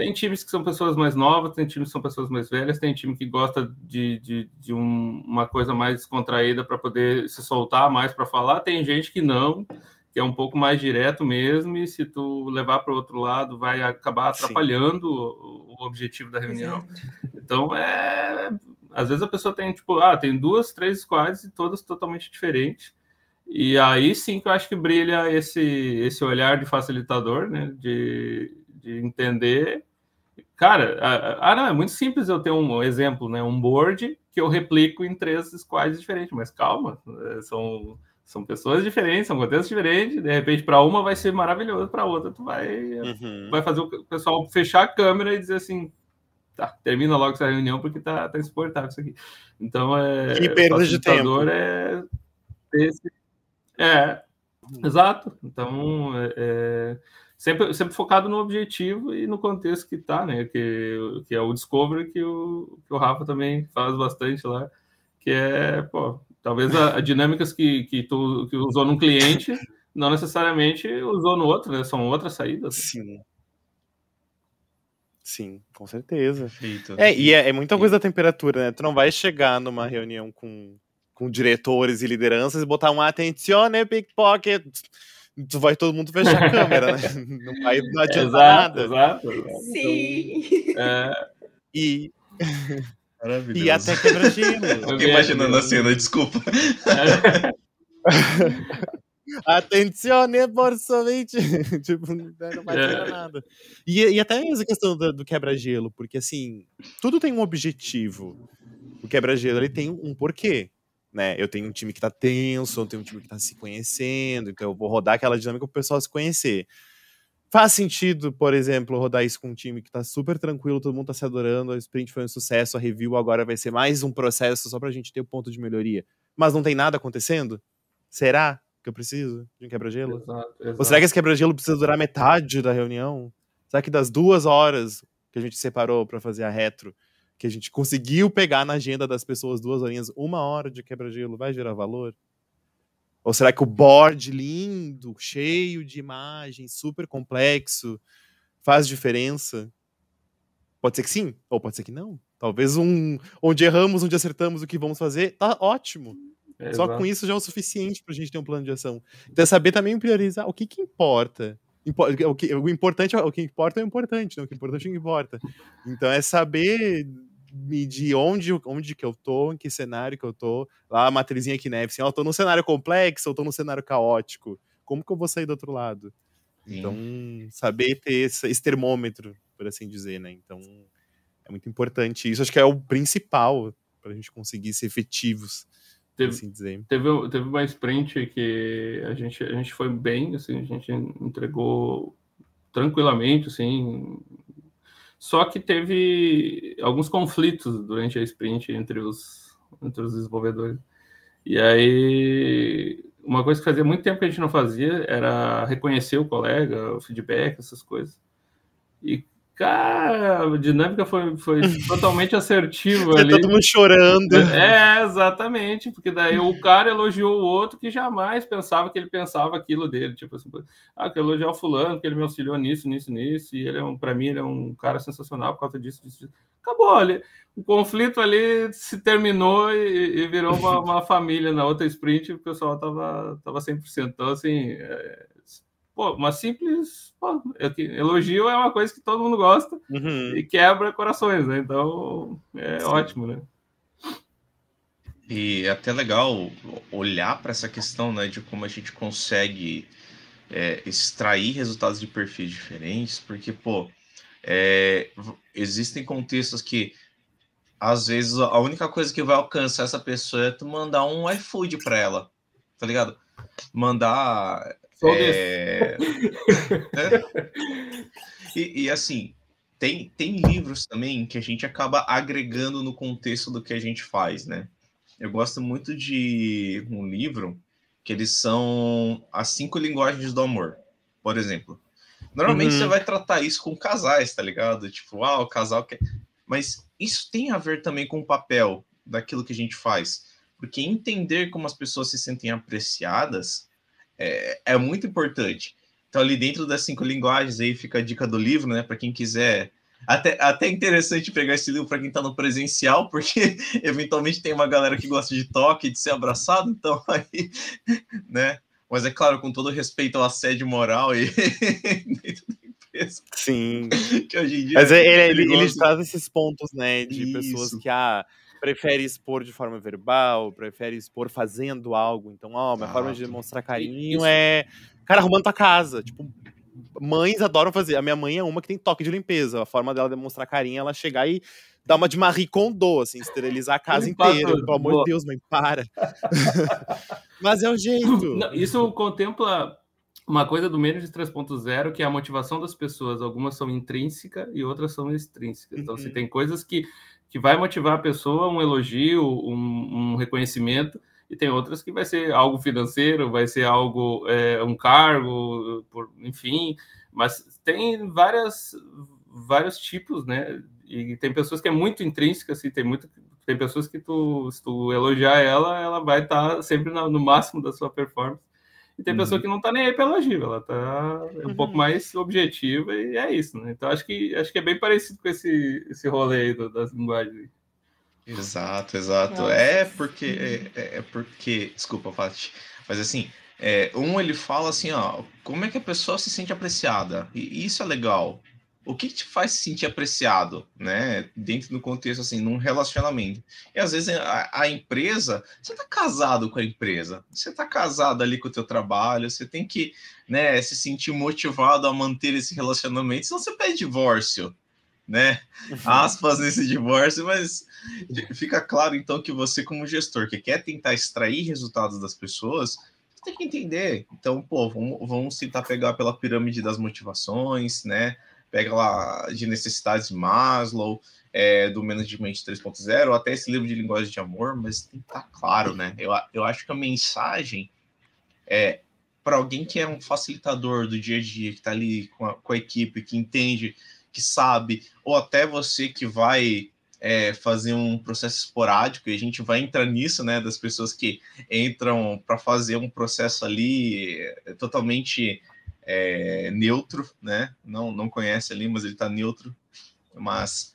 Tem times que são pessoas mais novas, tem times que são pessoas mais velhas, tem time que gosta de, de, de um, uma coisa mais descontraída para poder se soltar mais para falar, tem gente que não que é um pouco mais direto mesmo, e se tu levar para o outro lado, vai acabar atrapalhando o, o, objetivo da reunião. Exato. Então, é, às vezes a pessoa tem, tipo, ah, tem duas, três squads e todas totalmente diferentes. E aí sim que eu acho que brilha esse, esse olhar de facilitador, né? De, de entender. Cara, ah, não, é muito simples eu ter um exemplo, né? Um board que eu replico em três squads diferentes, mas calma, é, são são pessoas diferentes, são contextos diferentes. De repente, para uma vai ser maravilhoso, para outra tu vai, uhum. vai fazer o pessoal fechar a câmera e dizer assim, tá, termina logo essa reunião porque tá, tá insuportável isso aqui. Então, é. Que perda de tempo. É, esse, é, uhum. exato. Então, é, é, sempre, sempre focado no objetivo e no contexto que tá, né? Que, que é o Discovery que o, que o Rafa também faz bastante lá, que é, pô, Talvez a, a dinâmicas que, que tu que usou num cliente não necessariamente usou no outro, né? São outras saídas. Sim. Sim, com certeza. Perfeito. É, e é, é muita coisa da temperatura, né? Tu não vai chegar numa reunião com, com diretores e lideranças e botar um atenzione pickpocket. Tu vai todo mundo fechar a (laughs) câmera, né? Não vai não adianta exato, nada. Exato, exato. Sim. Então, é, e Maravilhoso. E até quebra-gelo. Fiquei imaginando a cena, desculpa. (laughs) Atencione, borsolite. (laughs) tipo, não vai tirar é. nada. E, e até essa questão do, do quebra-gelo, porque assim, tudo tem um objetivo. O quebra-gelo ele tem um porquê. Né? Eu tenho um time que tá tenso, eu tenho um time que tá se conhecendo, então eu vou rodar aquela dinâmica pro pessoal se conhecer. Faz sentido, por exemplo, rodar isso com um time que tá super tranquilo, todo mundo tá se adorando, a sprint foi um sucesso, a review agora vai ser mais um processo só pra gente ter o um ponto de melhoria. Mas não tem nada acontecendo? Será que eu preciso de um quebra-gelo? Ou será que esse quebra-gelo precisa durar metade da reunião? Será que das duas horas, que a gente separou para fazer a retro, que a gente conseguiu pegar na agenda das pessoas duas horinhas, uma hora de quebra-gelo, vai gerar valor? Ou será que o board lindo, cheio de imagens, super complexo, faz diferença? Pode ser que sim, ou pode ser que não. Talvez um onde erramos, onde acertamos o que vamos fazer, tá ótimo. É, Só com isso já é o suficiente para a gente ter um plano de ação. Então é saber também priorizar o que, que importa. O, que, o importante, o que importa é o importante, não o que importante é o que importa. Então é saber medir onde, onde que eu tô, em que cenário que eu tô. Lá a matrizinha aqui neve, assim, ó, eu tô num cenário complexo, eu tô num cenário caótico. Como que eu vou sair do outro lado? Sim. Então, saber ter esse, esse, termômetro, por assim dizer, né? Então, é muito importante. Isso acho que é o principal para a gente conseguir ser efetivos. Teve, assim dizer. Teve, teve uma sprint que a gente, a gente foi bem, assim, a gente entregou tranquilamente, assim, só que teve alguns conflitos durante a sprint entre os, entre os desenvolvedores. E aí, uma coisa que fazia muito tempo que a gente não fazia era reconhecer o colega, o feedback, essas coisas. E Cara, a dinâmica foi, foi (laughs) totalmente assertiva ali. Todo mundo chorando. É, exatamente, porque daí o cara elogiou o outro que jamais pensava que ele pensava aquilo dele. Tipo assim, ah, que elogiar o fulano, que ele me auxiliou nisso, nisso, nisso, e ele é um, pra mim, ele é um cara sensacional por causa disso, disso. disso. Acabou ali. O conflito ali se terminou e, e virou uma, uma, (laughs) família. Na outra sprint, o pessoal tava, tava 100%. Então, assim, é, pô, uma simples pô, elogio é uma coisa que todo mundo gosta uhum. e quebra corações, né? Então é Sim. ótimo, né? E é até legal olhar para essa questão, né, de como a gente consegue é, extrair resultados de perfis diferentes, porque, pô, é, existem contextos que às vezes a única coisa que vai alcançar essa pessoa é tu mandar um iFood para ela, tá ligado? Mandar é... é... E, e, assim, tem, tem livros também que a gente acaba agregando no contexto do que a gente faz, né? Eu gosto muito de um livro que eles são as cinco linguagens do amor, por exemplo. Normalmente uhum. você vai tratar isso com casais, tá ligado? Tipo, ah, o casal quer. Mas isso tem a ver também com o papel daquilo que a gente faz. Porque entender como as pessoas se sentem apreciadas é, é muito importante. Então, ali dentro das cinco linguagens, aí fica a dica do livro, né? Para quem quiser. Até, até interessante pegar esse livro para quem está no presencial, porque (laughs) eventualmente tem uma galera que gosta de toque, de ser abraçado, então (laughs) aí, né? Mas é claro, com todo respeito ao assédio moral e (laughs) dentro da empresa. Sim. Que hoje em dia Mas é, ele, ele, ele traz esses pontos, né? De Isso. pessoas que, ah, prefere expor de forma verbal, prefere expor fazendo algo. Então, ó, minha ah, forma de demonstrar carinho isso. é, cara, arrumando tua casa. Tipo, mães adoram fazer. A minha mãe é uma que tem toque de limpeza. A forma dela demonstrar carinho é ela chegar e dar uma de Marie Kondo, assim, esterilizar a casa inteira. Pelo amor de Deus, mãe, para. (laughs) Mas é o jeito. Não, isso contempla uma coisa do menos de 3.0, que é a motivação das pessoas. Algumas são intrínseca e outras são extrínsecas. Então, uhum. se tem coisas que que vai motivar a pessoa, um elogio, um, um reconhecimento, e tem outras que vai ser algo financeiro, vai ser algo, é, um cargo, por, enfim, mas tem várias, vários tipos, né? E tem pessoas que é muito intrínseca, assim, tem muito, tem pessoas que tu, se tu elogiar ela, ela vai estar tá sempre no, no máximo da sua performance. E tem uhum. pessoa que não tá nem aí pelo elogio, ela tá um uhum. pouco mais objetiva e é isso, né? Então acho que acho que é bem parecido com esse, esse rolê aí do, das linguagens. Exato, exato. Nossa. É porque é, é, porque, desculpa, Fati, mas assim, é, um ele fala assim, ó, como é que a pessoa se sente apreciada? E isso é legal o que te faz se sentir apreciado, né? Dentro do contexto, assim, num relacionamento. E às vezes a, a empresa, você tá casado com a empresa, você tá casado ali com o teu trabalho, você tem que, né, se sentir motivado a manter esse relacionamento, senão você pede divórcio, né? Uhum. Aspas nesse divórcio, mas fica claro então que você, como gestor, que quer tentar extrair resultados das pessoas, tem que entender. Então, pô, vamos, vamos tentar pegar pela pirâmide das motivações, né? Pega lá de necessidades Maslow, é, do Management 3.0, ou até esse livro de linguagem de amor, mas tem que tá claro, né? Eu, eu acho que a mensagem é para alguém que é um facilitador do dia a dia, que está ali com a, com a equipe, que entende que sabe, ou até você que vai é, fazer um processo esporádico, e a gente vai entrar nisso, né, das pessoas que entram para fazer um processo ali é, totalmente é, neutro, né, não, não conhece ali, mas ele está neutro, mas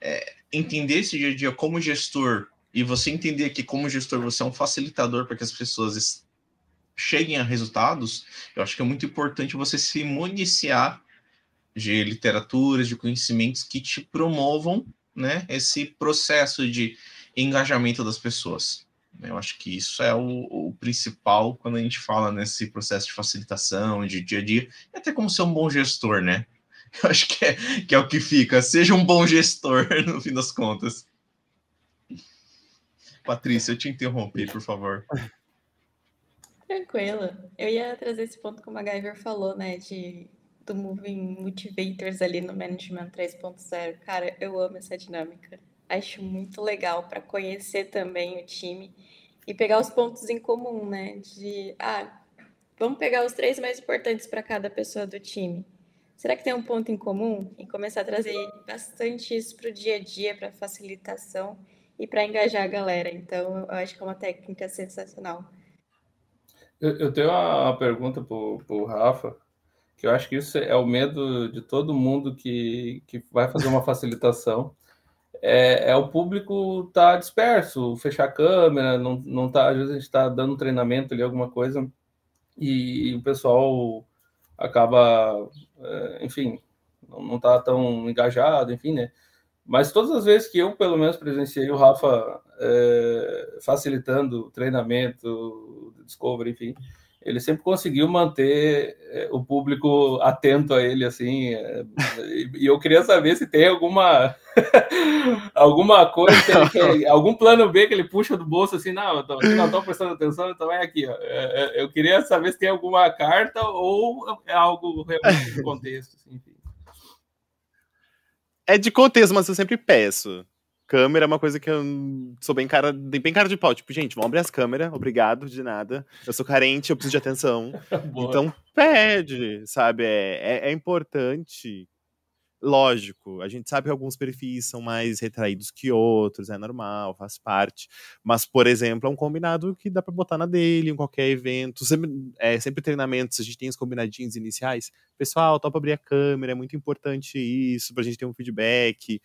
é, entender esse dia a dia como gestor, e você entender que como gestor você é um facilitador para que as pessoas cheguem a resultados, eu acho que é muito importante você se municiar de literaturas, de conhecimentos que te promovam né, esse processo de engajamento das pessoas. Eu acho que isso é o, o, principal quando a gente fala nesse processo de facilitação, de dia a dia, e até como ser um bom gestor, né? (laughs) Eu acho que é, que é o que fica. Seja um bom gestor, (laughs) no fim das contas. Patrícia, eu te interrompi, por favor. Tranquilo. Eu ia trazer esse ponto que o MacGyver falou, né? De do Moving Motivators ali no Management 3.0. Cara, eu amo essa dinâmica. Acho muito legal para conhecer também o time e pegar os pontos em comum, né? De, ah, vamos pegar os três mais importantes para cada pessoa do time. Será que tem um ponto em comum? E começar a trazer bastante isso para o dia a dia, para facilitação e para engajar a galera. Então, eu acho que é uma técnica sensacional. Eu, eu tenho uma pergunta para o Rafa que eu acho que isso é o medo de todo mundo que, que vai fazer uma facilitação. É, é, o público tá disperso, fechar a câmera, não, não tá, às vezes a gente está dando treinamento ali, alguma coisa, e, o pessoal acaba, é, enfim, não, não tá tão engajado, enfim, né? Mas todas as vezes que eu, pelo menos, presenciei o Rafa é, facilitando treinamento, discovery, enfim, ele sempre conseguiu manter eh, o público atento a ele, assim, eh, e eu queria saber se tem alguma (laughs) alguma coisa, que, (laughs) algum plano B que ele puxa do bolso, assim, não, eu não estou prestando atenção, então é aqui, ó. Eh, eu queria saber se tem alguma carta ou é algo realmente de (laughs) contexto, assim, enfim. É de contexto, mas eu sempre peço câmera é uma coisa que eu sou bem cara, bem cara de pau. Tipo, gente, vamos abrir as câmeras, obrigado, de nada. Eu sou carente, eu preciso de atenção. (laughs) então, pede, sabe? É, é, é, importante. Lógico, a gente sabe que alguns perfis são mais retraídos que outros, é normal, faz parte. Mas, por exemplo, é um combinado que dá para botar na dele, em qualquer evento. Sempre, é, sempre treinamentos, a gente tem os combinadinhos iniciais. Pessoal, topa abrir a câmera, é muito importante isso, pra gente ter um feedback.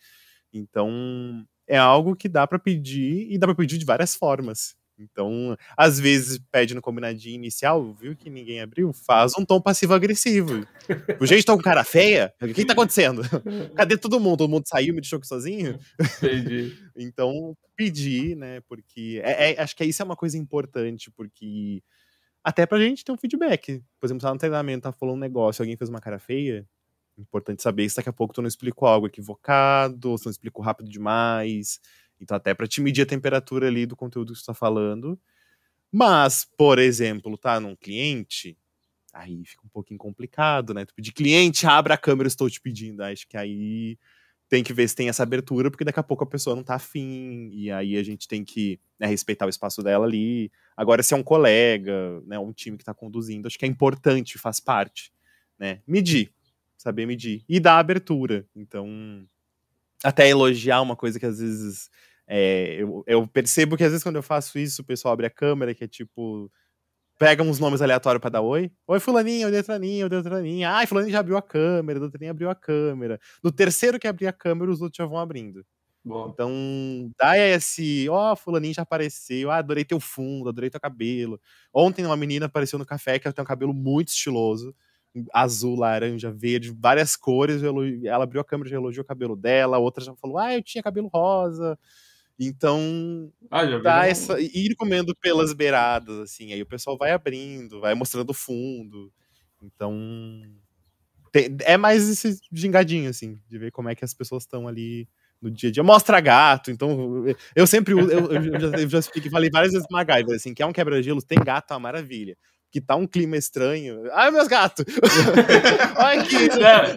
Então, é algo que dá para pedir e dá para pedir de várias formas. Então, às vezes pede no combinadinho inicial, viu que ninguém abriu, faz um tom passivo-agressivo. O gente tá com cara feia? O que tá acontecendo? (laughs) Cadê todo mundo? Todo mundo saiu, me deixou sozinho? Entendi. (laughs) então, pedir, né? Porque é, é, acho que isso é uma coisa importante, porque até pra gente ter um feedback. Por exemplo, tá no treinamento, tá falando um negócio, alguém fez uma cara feia, Importante saber se daqui a pouco tu não explicou algo equivocado, ou se não explicou rápido demais. Então, até para te medir a temperatura ali do conteúdo que tu tá falando. Mas, por exemplo, tá num cliente, aí fica um pouquinho complicado, né? Tu pedir cliente, abra a câmera, estou te pedindo. Acho que aí tem que ver se tem essa abertura, porque daqui a pouco a pessoa não tá afim, e aí a gente tem que né, respeitar o espaço dela ali. Agora, se é um colega, né, um time que tá conduzindo, acho que é importante, faz parte, né? Medir saber medir e dar abertura. Então, até elogiar uma coisa que às vezes é, eu, eu, percebo que às vezes quando eu faço isso, o pessoal abre a câmera, que é tipo. Pega uns nomes aleatórios para dar oi. Oi, Fulaninha, oi, Detraninha, oi, Detraninha. Ai, Fulaninha já abriu a câmera, Detraninha abriu a câmera. No terceiro que abrir a câmera, os outros já vão abrindo. Bom. Então, dá esse, ó, oh, fulaninho já apareceu, ah, adorei teu fundo, adorei teu cabelo. Ontem uma menina apareceu no café que tem um cabelo muito estiloso azul, laranja, verde, várias cores. Ela abriu a câmera e elogiou o cabelo dela, a outra já falou, ah, eu tinha cabelo rosa. Então, ah, dá essa, ir comendo pelas beiradas, assim, aí o pessoal vai abrindo, vai mostrando o fundo. Então, tem, é mais esse gingadinho, assim, de ver como é que as pessoas estão ali no dia a dia. Mostra gato, então eu sempre eu, eu, já, eu já expliquei, falei várias vezes MacGyver, assim, que é um quebra-gelo, tem gato, é uma maravilha. Que tá um clima estranho. Ai, meus gatos! (laughs) Olha aqui,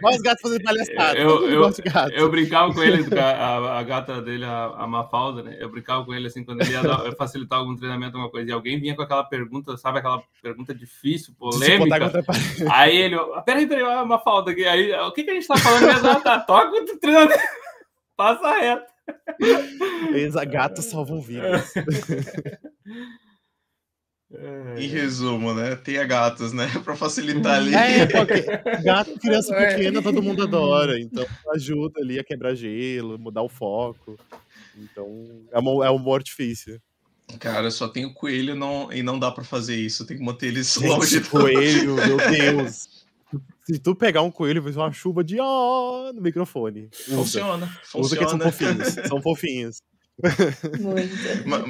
olha os gatos fazendo palhaçada. Eu, eu, eu, brincava com ele, a, a, gata dele, a, a Mafalda, né? Eu brincava com ele assim, quando ele ia dar, facilitar algum treinamento, alguma coisa, e alguém vinha com aquela pergunta, sabe, aquela pergunta difícil, polêmica. Aí ele, peraí, peraí, a Mafalda aqui. Aí, o que, que a gente tá falando mesmo? Ah, tá, toca o treinamento. (laughs) Passa reto. Eles, gatos salvam vidas. (laughs) Em resumo, né? Tenha gatos, né? (laughs) Para facilitar ali. É, porque gato, criança pequena, todo mundo adora. Então ajuda ali a quebrar gelo, mudar o foco. Então é um, é um artifício. Cara, eu só tenho coelho não, e não dá para fazer isso. Tem que manter eles longe do coelho, meu (laughs) Deus. Se tu pegar um coelho, vai ser uma chuva de ó no microfone. Usa. Funciona. Usa que são fofinhos. São fofinhos. Muito. Mas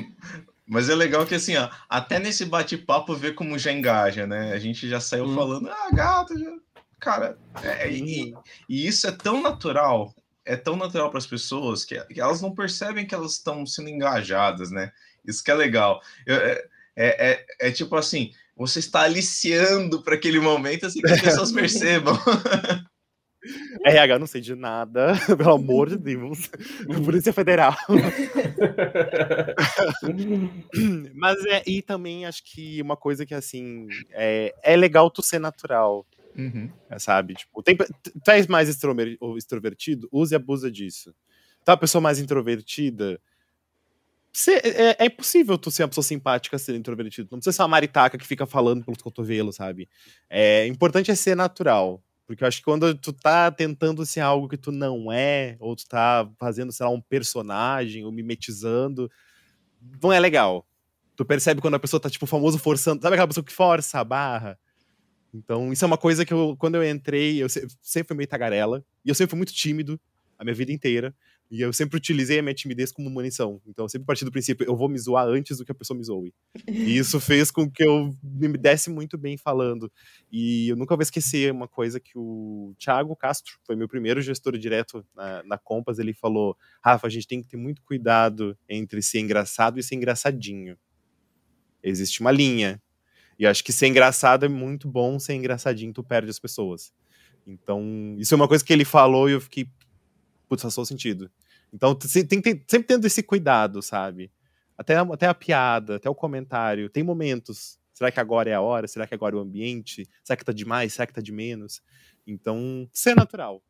é legal que assim, ó, até nesse bate-papo ver como já engaja, né? A gente já saiu hum. falando, ah, gato, já... cara, é, e, e, isso é tão natural, é tão natural para as pessoas que, que, elas não percebem que elas estão sendo engajadas, né? Isso que é legal. Eu, é, é, é, é, tipo assim, você está aliciando para aquele momento assim que as pessoas (laughs) percebam. (laughs) RH, não sei de nada, (laughs) pelo amor de Deus. (laughs) Polícia Federal. (laughs) Mas é, e também acho que uma coisa que, assim, é, é legal tu ser natural. Uhum. Sabe? Tipo, tem, tu és mais extrovertido, use e abusa disso. Tá, uma pessoa mais introvertida. Você, é, é, impossível tu ser uma pessoa simpática ser introvertido. Não precisa ser uma maritaca que fica falando pelos cotovelos, sabe? É importante é ser natural. Porque eu acho que quando tu tá tentando ser algo que tu não é, ou tu tá fazendo, sei lá, um personagem, ou mimetizando, não é legal. Tu percebe quando a pessoa tá, tipo, famoso forçando. Sabe aquela pessoa que força a barra? Então, isso é uma coisa que eu, quando eu entrei, eu sempre fui meio tagarela, e eu sempre fui muito tímido a minha vida inteira. E eu sempre utilizei a minha timidez como munição. Então eu sempre parti do princípio, eu vou me zoar antes do que a pessoa me zoe. E isso (laughs) fez com que eu me desse muito bem falando. E eu nunca vou esquecer uma coisa que o Thiago Castro, foi meu primeiro gestor direto na, na Compass, ele falou: Rafa, a gente tem que ter muito cuidado entre ser engraçado e ser engraçadinho. Existe uma linha. E acho que ser engraçado é muito bom, ser engraçadinho tu perde as pessoas. Então, isso é uma coisa que ele falou e eu fiquei, putz, faz todo sentido. Então tem, tem, sempre tendo esse cuidado, sabe? Até, até a piada, até o comentário. Tem momentos. Será que agora é a hora? Será que agora é o ambiente? Será que tá demais? Será que tá de menos? Então, ser natural.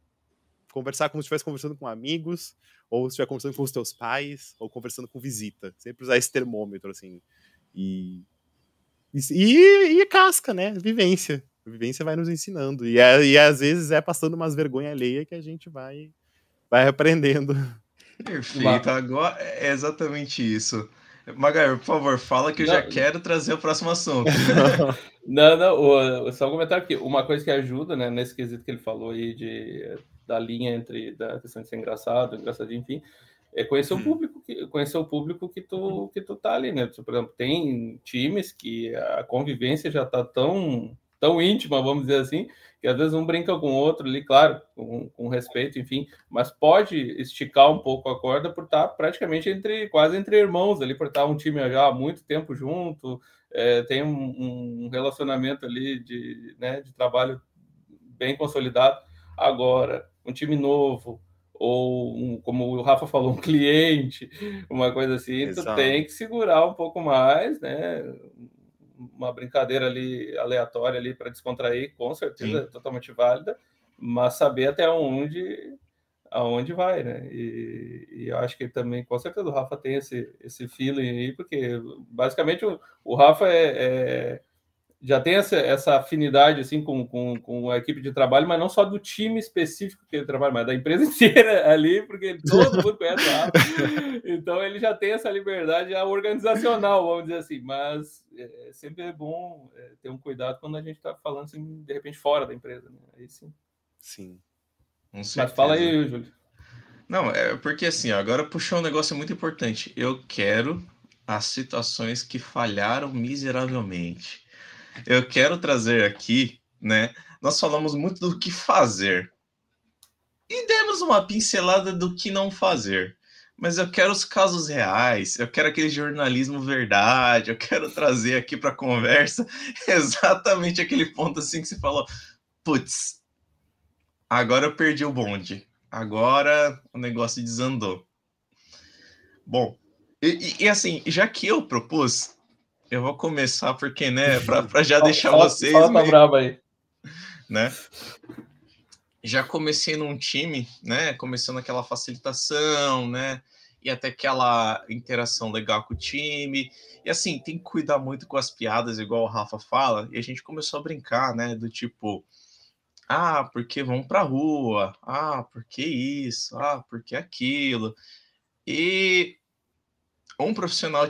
Conversar como se estivesse conversando com amigos, ou se estiver conversando com os teus pais, ou conversando com visita. Sempre usar esse termômetro, assim. E. E, e casca, né? Vivência. A vivência vai nos ensinando. E, é, e às vezes é passando umas vergonhas alheia que a gente vai, vai aprendendo. Perfeito, agora é exatamente isso. Magar, por favor, fala que eu não, já quero trazer o próximo assunto. (laughs) não, não, só um comentário aqui. Uma coisa que ajuda, né, nesse quesito que ele falou aí de, da linha entre da questão de ser engraçado, engraçadinho, enfim, é conhecer o hum. público que conhecer o público que tu que tu tá ali, né? Por exemplo, tem times que a convivência já tá tão tão íntima, vamos dizer assim, que às vezes um brinca com o outro ali, claro, com, com, respeito, enfim, mas pode esticar um pouco a corda por estar praticamente entre quase entre irmãos ali, por estar um time já há muito tempo junto, é, tem um, um, relacionamento ali de, né, de trabalho bem consolidado. Agora, um time novo, ou um, como o Rafa falou, um cliente, uma coisa assim, Exato. tu tem que segurar um pouco mais, né? Uma brincadeira ali aleatória ali para descontrair, com certeza Sim. é totalmente válida, mas saber até onde aonde vai, né? E, e, eu acho que também, com certeza, o Rafa tem esse, esse feeling aí, porque basicamente o, o Rafa é, é já tem essa, essa afinidade assim com, com, com, a equipe de trabalho, mas não só do time específico que ele trabalha, mas da empresa (laughs) inteira ali, porque todo mundo conhece lá. Então ele já tem essa liberdade organizacional, vamos dizer assim. Mas é, sempre é bom é, ter um cuidado quando a gente está falando assim, de repente fora da empresa. Né? Aí sim. Sim. Mas fala aí, Júlio. Não, é porque assim, agora puxou um negócio muito importante. Eu quero as situações que falharam miseravelmente eu quero trazer aqui, né? Nós falamos muito do que fazer e demos uma pincelada do que não fazer. mas eu quero os casos reais, eu quero aquele jornalismo verdade, eu quero trazer aqui para conversa (laughs) exatamente aquele ponto assim que você falou, putz, agora eu perdi o bonde, agora o negócio desandou. Bom, e, e, assim, já que eu propus, eu vou começar porque, né, (laughs) para já deixar fala, vocês. Fala, tá brava aí. (laughs) Né? Já comecei num time, né? Começando aquela facilitação, né? e até aquela interação legal com o time. E assim, tem que cuidar muito com as piadas, igual o Rafa fala, e a gente começou a brincar, né? Do tipo, ah, porque vão pra rua, ah, porque isso, ah, porque aquilo. E um profissional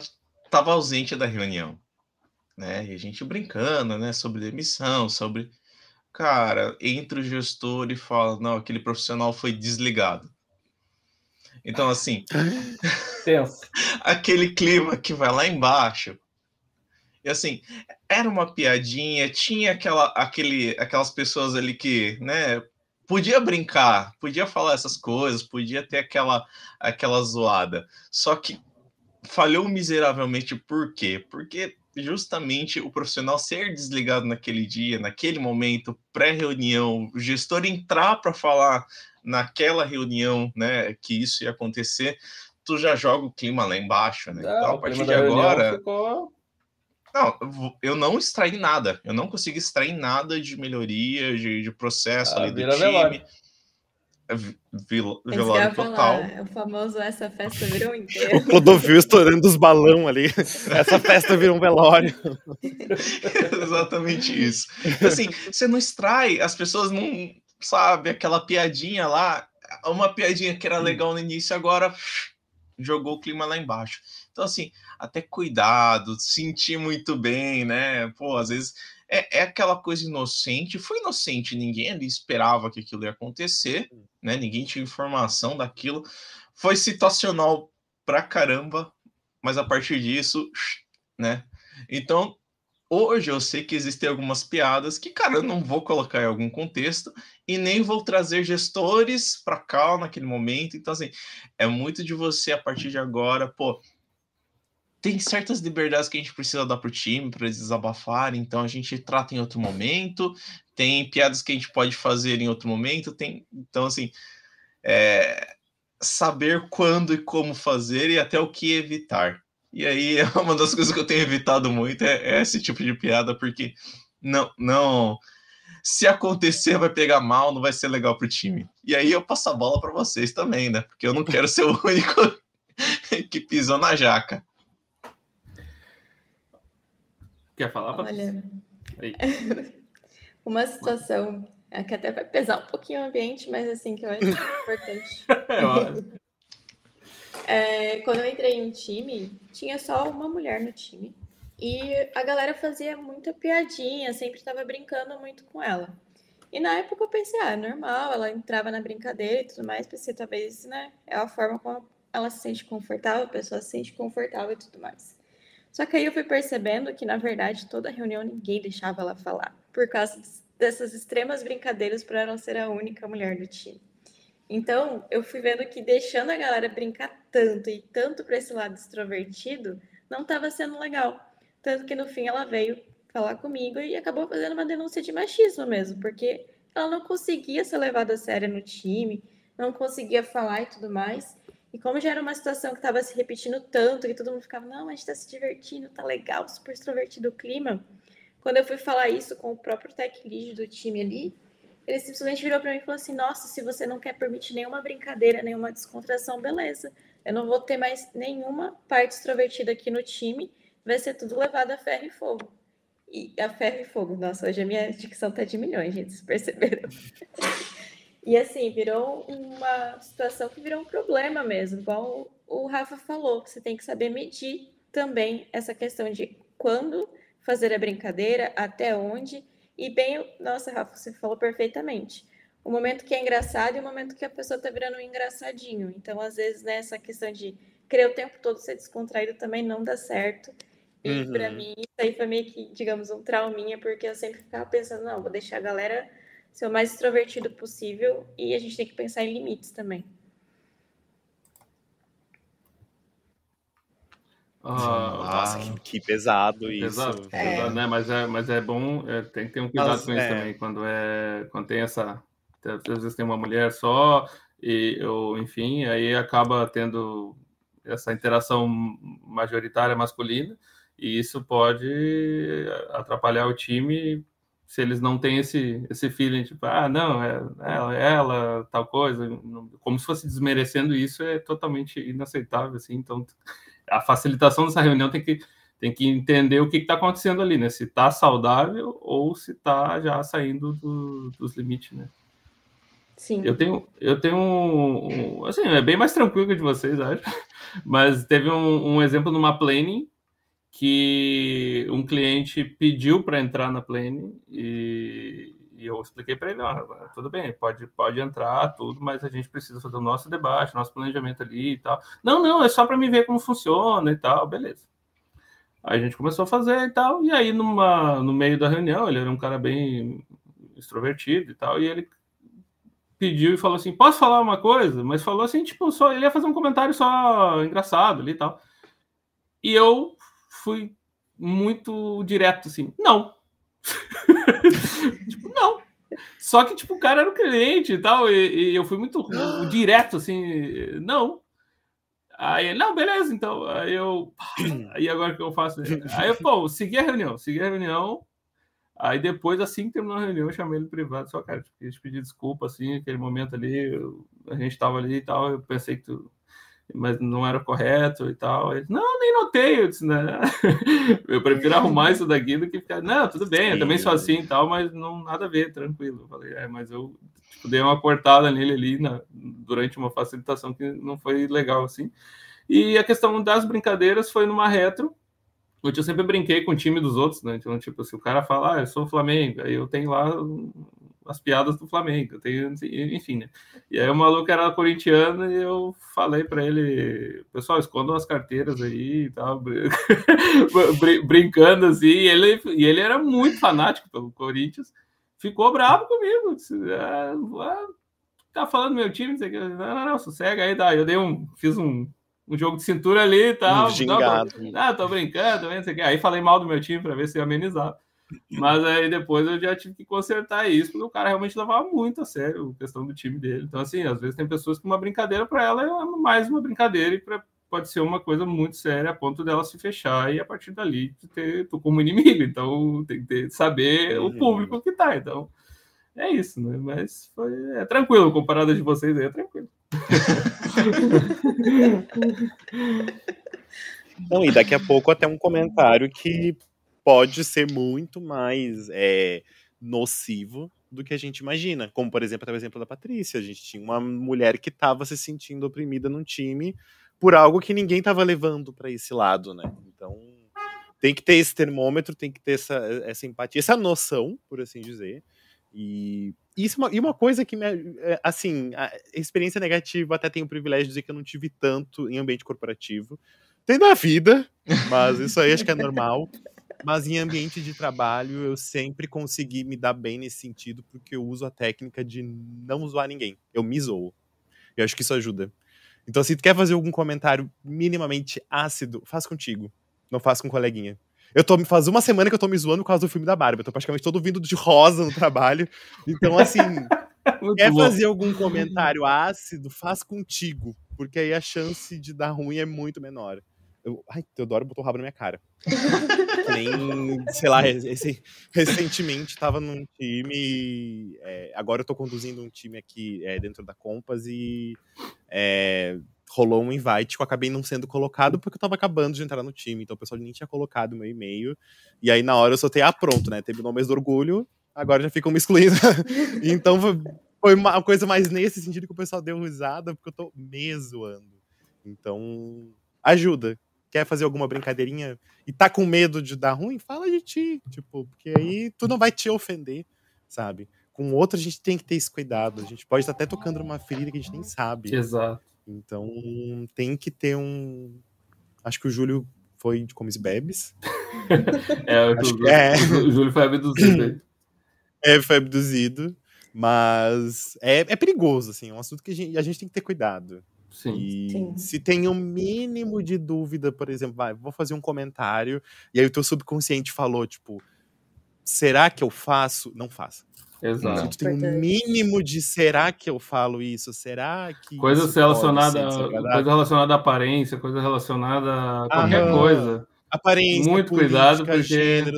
estava ausente da reunião, né? E a gente brincando, né, sobre demissão, sobre. Cara, entra o gestor e fala: não, aquele profissional foi desligado. Então, assim, (laughs) aquele clima que vai lá embaixo. E assim, era uma piadinha, tinha aquela, aquele, aquelas pessoas ali que, né, podia brincar, podia falar essas coisas, podia ter aquela, aquela zoada. Só que falhou miseravelmente por quê? Porque justamente o profissional ser desligado naquele dia, naquele momento, pré-reunião, o gestor entrar para falar naquela reunião, né, que isso ia acontecer, tu já joga o clima lá embaixo, né? Não, então, a partir de agora. Ficou... Não, eu não extraí nada. Eu não consegui extrair nada de melhoria, de, de processo ah, ali do time. Velório. Velório total. o famoso essa festa virou (laughs) inteiro. o Clodovil estourando os balão ali. Essa festa virou um velório. (laughs) Exatamente isso. Assim, você não extrai, as pessoas não, sabe, aquela piadinha lá, uma piadinha que era hum. legal no início, agora jogou o clima lá embaixo. Então, assim, até cuidado, sentir muito bem, né? Pô, às vezes é, é aquela coisa inocente. Foi inocente, ninguém ali esperava que aquilo ia acontecer, hum. né? Ninguém tinha informação daquilo. Foi situacional pra caramba, mas a partir disso, né? Então, Hoje eu sei que existem algumas piadas que, cara, eu não vou colocar em algum contexto e nem vou trazer gestores para cá naquele momento. Então, assim, é muito de você a partir de agora, pô. Tem certas liberdades que a gente precisa dar para o time para eles desabafarem, então a gente trata em outro momento. Tem piadas que a gente pode fazer em outro momento. Tem, então, assim, é, saber quando e como fazer e até o que evitar. E aí, (laughs) uma das coisas que eu tenho evitado muito é, é esse tipo de piada, porque não, não. Se acontecer, vai pegar mal, não vai ser legal pro time. E aí eu passo a bola para vocês também, né? Porque eu não quero ser o (laughs) único que pisou na jaca. Quer falar, Olha, (laughs) uma situação que até vai pesar um pouquinho o ambiente, mas assim, que eu acho importante. (laughs) É é, quando eu entrei em um time, tinha só uma mulher no time. E a galera fazia muita piadinha, sempre estava brincando muito com ela. E na época eu pensei, ah, é normal, ela entrava na brincadeira e tudo mais, pensei, talvez, né, é a forma como ela se sente confortável, a pessoa se sente confortável e tudo mais. Só que aí eu fui percebendo que, na verdade, toda reunião ninguém deixava ela falar, por causa dessas extremas brincadeiras para ela ser a única mulher do time. Então, eu fui vendo que deixando a galera brincar tanto e tanto para esse lado extrovertido, não estava sendo legal. Tanto que no fim ela veio falar comigo e acabou fazendo uma denúncia de machismo mesmo, porque ela não conseguia ser levada a sério no time, não conseguia falar e tudo mais. E como já era uma situação que estava se repetindo tanto, que todo mundo ficava, não, a gente está se divertindo, tá legal, super extrovertido o clima. Quando eu fui falar isso com o próprio tech lead do time ali, ele simplesmente virou para mim e falou assim: Nossa, se você não quer permitir nenhuma brincadeira, nenhuma descontração, beleza. Eu não vou ter mais nenhuma parte extrovertida aqui no time, vai ser tudo levado a ferro e fogo. E a ferro e fogo, nossa, hoje a minha dicção tá de milhões, gente, vocês perceberam? (laughs) e assim, virou uma situação que virou um problema mesmo, igual o Rafa falou, você tem que saber medir também essa questão de quando fazer a brincadeira, até onde e bem, nossa, Rafa, você falou perfeitamente. O momento que é engraçado e o momento que a pessoa tá virando um engraçadinho. Então, às vezes, né, essa questão de querer o tempo todo ser descontraído também não dá certo. E uhum. para mim, isso aí foi meio que, digamos, um trauminha, porque eu sempre ficava pensando, não, vou deixar a galera ser o mais extrovertido possível e a gente tem que pensar em limites também. Ah, Nossa, que, que, pesado isso. Pesado, é. pesado, né? Mas é, mas é bom, é, tem que ter um cuidado mas, com isso é. também, quando, é, quando tem essa. Às vezes tem uma mulher só, e, ou, enfim, aí acaba tendo essa interação majoritária masculina, e isso pode atrapalhar o time se eles não têm esse, esse feeling, tipo, ah, não, é ela, é ela, tal coisa, como se fosse desmerecendo isso, é totalmente inaceitável, assim, então a facilitação dessa reunião tem que, tem que entender o que está acontecendo ali, né, se está saudável ou se está já saindo do, dos limites, né. Sim. Eu tenho, eu tenho um, um, assim, é bem mais tranquilo que de vocês, acho, (laughs) mas teve um, um exemplo numa planning que um cliente pediu para entrar na Plane e, e eu expliquei para ele, ah, tudo bem, pode, pode entrar, tudo, mas a gente precisa fazer o nosso debate, nosso planejamento ali e tal. Não, não, é só para me ver como funciona e tal, beleza. Aí a gente começou a fazer e tal, e aí numa, no meio da reunião, ele era um cara bem extrovertido e tal, e ele pediu e falou assim, posso falar uma coisa? Mas falou assim, tipo, só ele ia fazer um comentário só engraçado ali e tal. E eu fui muito direto, assim, não. (laughs) tipo, não. Só que, tipo, o cara era o cliente e tal, e, e eu fui muito (gasps) direto, assim, não. Aí não, beleza, então. Aí eu. (clears throat) Aí agora que eu faço? (laughs) Aí eu, pô, segui a reunião, segui a reunião. Aí depois, assim que terminou a reunião, eu chamei ele privado, só, cara, quis pedir desculpa, assim, aquele momento ali, eu, a gente tava ali e tal, eu pensei que tu mas não era correto e tal. Ele, não, nem notei. Eu disse, né? (laughs) eu prefiro arrumar isso daqui do que ficar, não, tudo bem, eu também sou assim e tal, mas não nada a ver, tranquilo. Eu falei, é, mas eu tipo, dei uma cortada nele ali na, durante uma facilitação que não foi legal assim. E a questão das brincadeiras foi numa retro, onde eu sempre brinquei com o time dos outros, né? Então, tipo, se o cara fala, ah, eu sou Flamengo, aí eu tenho lá as piadas do Flamengo, tenho, enfim, né? E aí o maluco era corintiano e eu falei para ele, pessoal, escondam as carteiras aí e tal, (laughs) brincando assim, e ele, e ele era muito fanático pelo Corinthians, ficou bravo comigo, disse, ah, tá falando meu time, não, não, não, sossega aí, tá, eu dei um, fiz um, um jogo de cintura ali e tal, um gingado. Não, ah, tô brincando, não sei o que. aí falei mal do meu time para ver se ia amenizar. Mas aí depois eu já tive que consertar isso, porque o cara realmente levava muito a sério a questão do time dele. Então, assim, às vezes tem pessoas que uma brincadeira para ela é mais uma brincadeira e pra, pode ser uma coisa muito séria a ponto dela se fechar e a partir dali ter tu como inimigo. Então, tem que ter, saber o uhum. público que tá. Então, é isso, né? Mas foi é tranquilo, comparado a de vocês aí, é tranquilo. (laughs) Não, e daqui a pouco até um comentário que pode ser muito mais é, nocivo do que a gente imagina. Como, por exemplo, até o exemplo da Patrícia. A gente tinha uma mulher que estava se sentindo oprimida num time por algo que ninguém estava levando para esse lado, né? Então, tem que ter esse termômetro, tem que ter essa, essa empatia, essa noção, por assim dizer. E isso é e uma coisa que me, é, assim, a experiência negativa até tenho o privilégio de dizer que eu não tive tanto em ambiente corporativo. Tem na vida, mas isso aí acho que é normal. (laughs) Mas em ambiente de trabalho, eu sempre consegui me dar bem nesse sentido, porque eu uso a técnica de não zoar ninguém. Eu me zoo. Eu acho que isso ajuda. Então, se tu quer fazer algum comentário minimamente ácido, faz contigo. Não faz com um coleguinha. Eu tô faz uma semana que eu tô me zoando por causa do filme da Barbie. Eu tô praticamente todo vindo de rosa no trabalho. Então, assim, (laughs) quer bom. fazer algum comentário ácido, faz contigo. Porque aí a chance de dar ruim é muito menor. Eu, ai, Teodoro botou o rabo na minha cara. (laughs) nem, sei lá, recentemente estava num time. É, agora eu tô conduzindo um time aqui é, dentro da Compass e é, rolou um invite que eu acabei não sendo colocado porque eu tava acabando de entrar no time. Então o pessoal nem tinha colocado meu e-mail. E aí na hora eu soltei, ah, pronto, né? Teve o mês do orgulho, agora já ficam me excluindo. (laughs) então foi uma coisa mais nesse sentido que o pessoal deu risada, porque eu tô me zoando. Então, ajuda quer fazer alguma brincadeirinha e tá com medo de dar ruim, fala de ti, tipo, porque aí tu não vai te ofender, sabe? Com outro a gente tem que ter esse cuidado, a gente pode estar até tocando numa ferida que a gente nem sabe. Exato. Então tem que ter um. Acho que o Júlio foi de comes bebes. (laughs) é, o, Júlio, é. o Júlio foi abduzido. (clears throat) é, foi abduzido. Mas é, é perigoso, assim, é um assunto que a gente, a gente tem que ter cuidado. Sim. E Sim. se tem um mínimo de dúvida, por exemplo, vai, vou fazer um comentário, e aí o teu subconsciente falou, tipo, será que eu faço? Não faça. Exato. Se tem um mínimo de será que eu falo isso? Será que. Coisas relacionadas coisa relacionada à aparência, coisa relacionada a qualquer Aham. coisa. Aparência, muito política, cuidado, porque... gênero,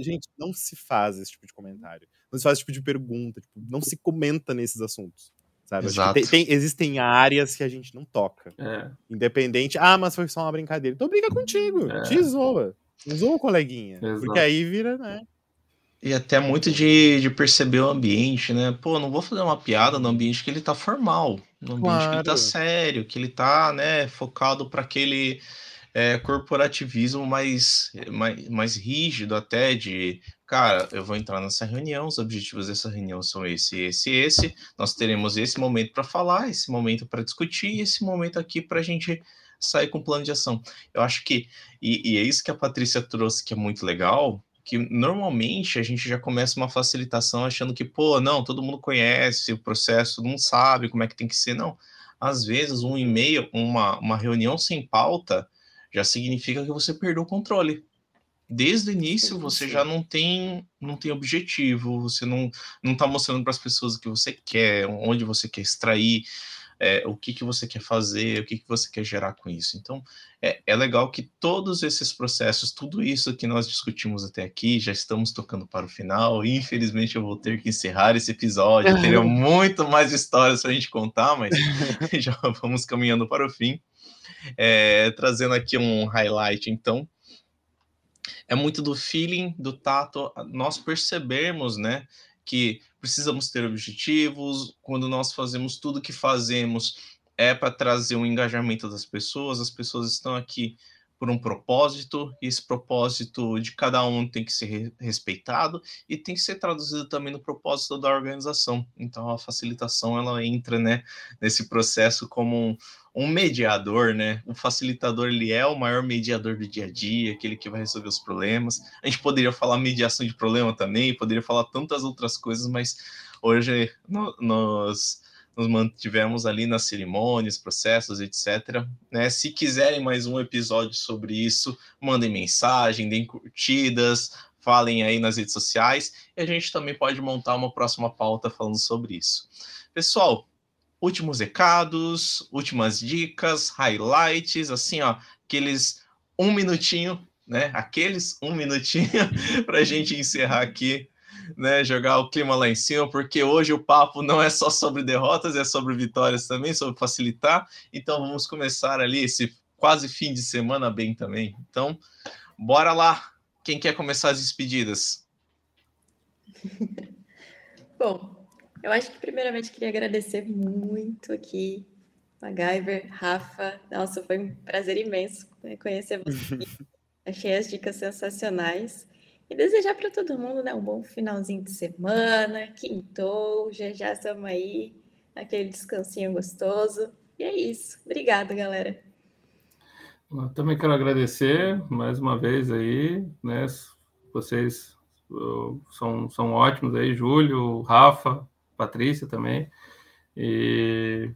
gente, não se faz esse tipo de comentário. Não se faz esse tipo de pergunta, tipo, não se comenta nesses assuntos. Sabe? Tem, tem, existem áreas que a gente não toca. É. Independente. Ah, mas foi só uma brincadeira. Então briga contigo. É. Te zoa. Zoa o coleguinha. Exato. Porque aí vira, né? E até muito de, de perceber o ambiente, né? Pô, não vou fazer uma piada no ambiente que ele tá formal, no ambiente claro. que ele tá sério, que ele tá, né, focado para aquele é, corporativismo mais, mais, mais rígido até de, cara, eu vou entrar nessa reunião, os objetivos dessa reunião são esse, esse, esse, nós teremos esse momento para falar, esse momento para discutir, esse momento aqui para a gente sair com plano de ação. Eu acho que, e, e é isso que a Patrícia trouxe que é muito legal, que normalmente a gente já começa uma facilitação achando que, pô, não, todo mundo conhece o processo, não sabe como é que tem que ser. Não. Às vezes, um e-mail, uma, uma reunião sem pauta, já significa que você perdeu o controle. Desde o início, você já não tem, não tem objetivo, você não não está mostrando para as pessoas o que você quer, onde você quer extrair é, o que, que você quer fazer, o que, que você quer gerar com isso. Então, é, é legal que todos esses processos, tudo isso que nós discutimos até aqui, já estamos tocando para o final. Infelizmente, eu vou ter que encerrar esse episódio. Teria (laughs) muito mais histórias para a gente contar, mas (laughs) já vamos caminhando para o fim. É, trazendo aqui um highlight, então, é muito do feeling, do tato, nós percebemos, né, que precisamos ter objetivos, quando nós fazemos tudo que fazemos é para trazer um engajamento das pessoas, as pessoas estão aqui por um propósito, e esse propósito de cada um tem que ser respeitado e tem que ser traduzido também no propósito da organização. Então a facilitação ela entra, né, nesse processo como um, mediador, né? O facilitador ele é o maior mediador do dia a dia, aquele que vai resolver os problemas. A gente poderia falar mediação de problema também, poderia falar tantas outras coisas, mas hoje no, nós nos mantivemos ali nas cerimônias, processos, etc. Né? Se quiserem mais um episódio sobre isso, mandem mensagem, deem curtidas, falem aí nas redes sociais e a gente também pode montar uma próxima pauta falando sobre isso. Pessoal, últimos recados, últimas dicas, highlights, assim, ó, aqueles um minutinho, né? Aqueles um minutinho (laughs) para a gente encerrar aqui, né? Jogar o clima lá em cima, porque hoje o papo não é só sobre derrotas, é sobre vitórias também, sobre facilitar. Então vamos começar ali esse quase fim de semana bem também. Então, bora lá. Quem quer começar as despedidas? (laughs) Bom, eu acho que primeiramente queria agradecer muito aqui, MacGyver, Rafa. Nossa, foi um prazer imenso né, conhecer você. (laughs) Achei as dicas sensacionais. E desejar para todo mundo né, um bom finalzinho de semana, quintou, já já estamos aí, aquele descansinho gostoso. E é isso. Obrigada, galera. Eu também quero agradecer mais uma vez aí, né? Vocês são, são ótimos aí, Júlio, Rafa, Patrícia também. E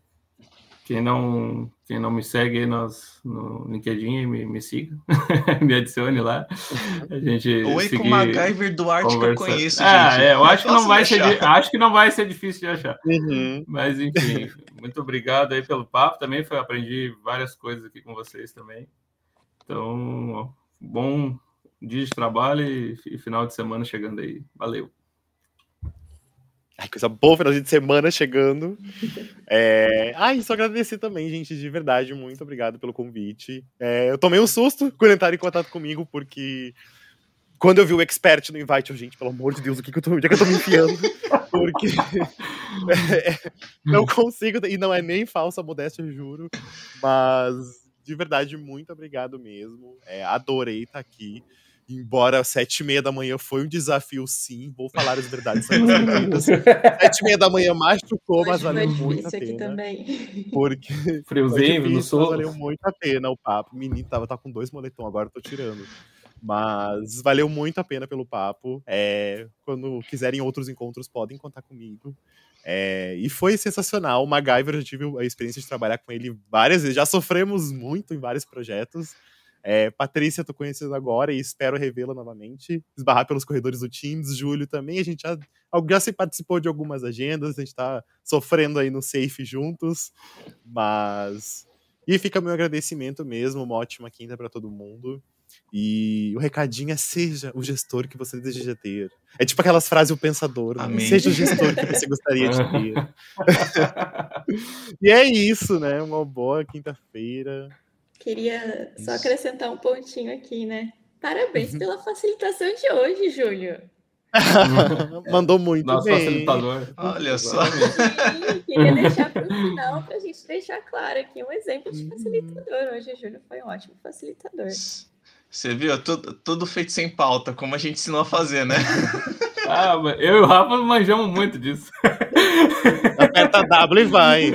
quem não, quem não me segue aí nos, no LinkedIn, me, me siga, (laughs) me adicione lá. A gente Oi com o MacGyver Duarte conversa. que eu conheço, ah, gente. É, eu acho que, não vai ser, acho que não vai ser difícil de achar. Uhum. Mas, enfim, muito obrigado aí pelo papo também. Foi, aprendi várias coisas aqui com vocês também. Então, bom dia de trabalho e, e final de semana chegando aí. Valeu! Ai, coisa boa, finalzinho de semana chegando. É... Ai, só agradecer também, gente, de verdade. Muito obrigado pelo convite. É, eu tomei um susto (laughs) quando entraram em contato comigo, porque quando eu vi o expert no invite, eu, gente, pelo amor de Deus, o que, que eu tô, onde é que eu tô me enfiando? Porque (laughs) é, não consigo, e não é nem falsa modéstia, eu juro. Mas, de verdade, muito obrigado mesmo. É, adorei estar aqui. Embora sete e meia da manhã foi um desafio, sim. Vou falar as verdades. (laughs) sete e meia da manhã machucou, mas valeu muito a pena. Também. Porque (laughs) friozinho, no sol. Valeu muito a pena o papo. O menino tava tá com dois moletons, agora tô tirando. Mas valeu muito a pena pelo papo. É, quando quiserem outros encontros, podem contar comigo. É, e foi sensacional. O MacGyver, eu tive a experiência de trabalhar com ele várias vezes. Já sofremos muito em vários projetos. É, Patrícia, tô conhecendo agora e espero revê-la novamente. Esbarrar pelos corredores do Teams. Júlio também. A gente já, já se participou de algumas agendas. A gente tá sofrendo aí no Safe juntos. Mas. E fica meu agradecimento mesmo. Uma ótima quinta para todo mundo. E o recadinho é seja o gestor que você deseja ter. É tipo aquelas frases o pensador, né? seja o gestor que você gostaria de ter. (laughs) e é isso, né? Uma boa quinta-feira. Queria só acrescentar um pontinho aqui, né? Parabéns uhum. pela facilitação de hoje, Júlio. (laughs) Mandou muito Nosso bem. facilitador. Olha só. Sim, queria (laughs) deixar para o final para a gente deixar claro aqui um exemplo de facilitador. Hoje o Júlio foi um ótimo facilitador. Você viu? Tudo, tudo feito sem pauta, como a gente ensinou a fazer, né? (laughs) Ah, eu e o Rafa manjamos muito disso. Aperta W e vai.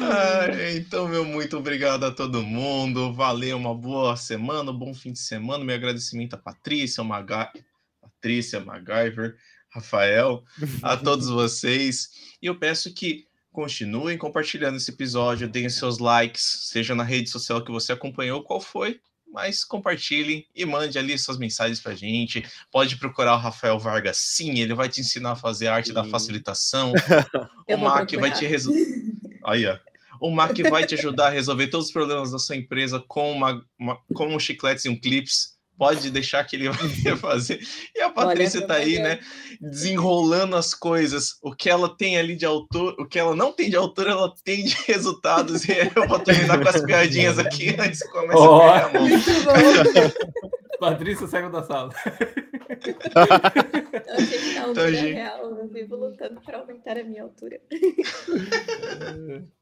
Ah, então, meu muito obrigado a todo mundo. Valeu, uma boa semana, um bom fim de semana. Meu agradecimento a Patrícia, Maga... Patrícia, MacGyver, Rafael, a todos (laughs) vocês. E eu peço que Continuem compartilhando esse episódio, deem seus likes, seja na rede social que você acompanhou, qual foi, mas compartilhem e mande ali suas mensagens pra gente. Pode procurar o Rafael Vargas, sim, ele vai te ensinar a fazer a arte sim. da facilitação. (laughs) o Mac vai te resolver. Aí, ó. O Mac vai te ajudar a resolver todos os problemas da sua empresa com, uma, uma, com um chicletes e um clips pode deixar que ele vai (laughs) fazer. E a Patrícia está aí, né, desenrolando as coisas. O que ela tem ali de autor, o que ela não tem de autor, ela tem de resultados. E eu vou terminar com as piadinhas aqui antes de começar oh. a a mão. Patrícia saiu da sala. Eu achei que na altura então, gente... real, eu vivo lutando para aumentar a minha altura. (laughs)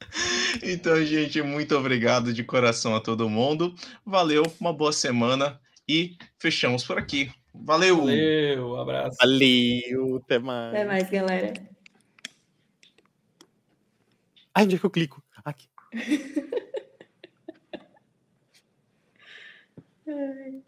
(laughs) Então, gente, muito obrigado de coração a todo mundo. Valeu, uma boa semana e fechamos por aqui. Valeu! Valeu, um abraço. Valeu, até mais. Até mais, galera. Ai, onde é que eu clico? Aqui. (laughs) (laughs) Ai.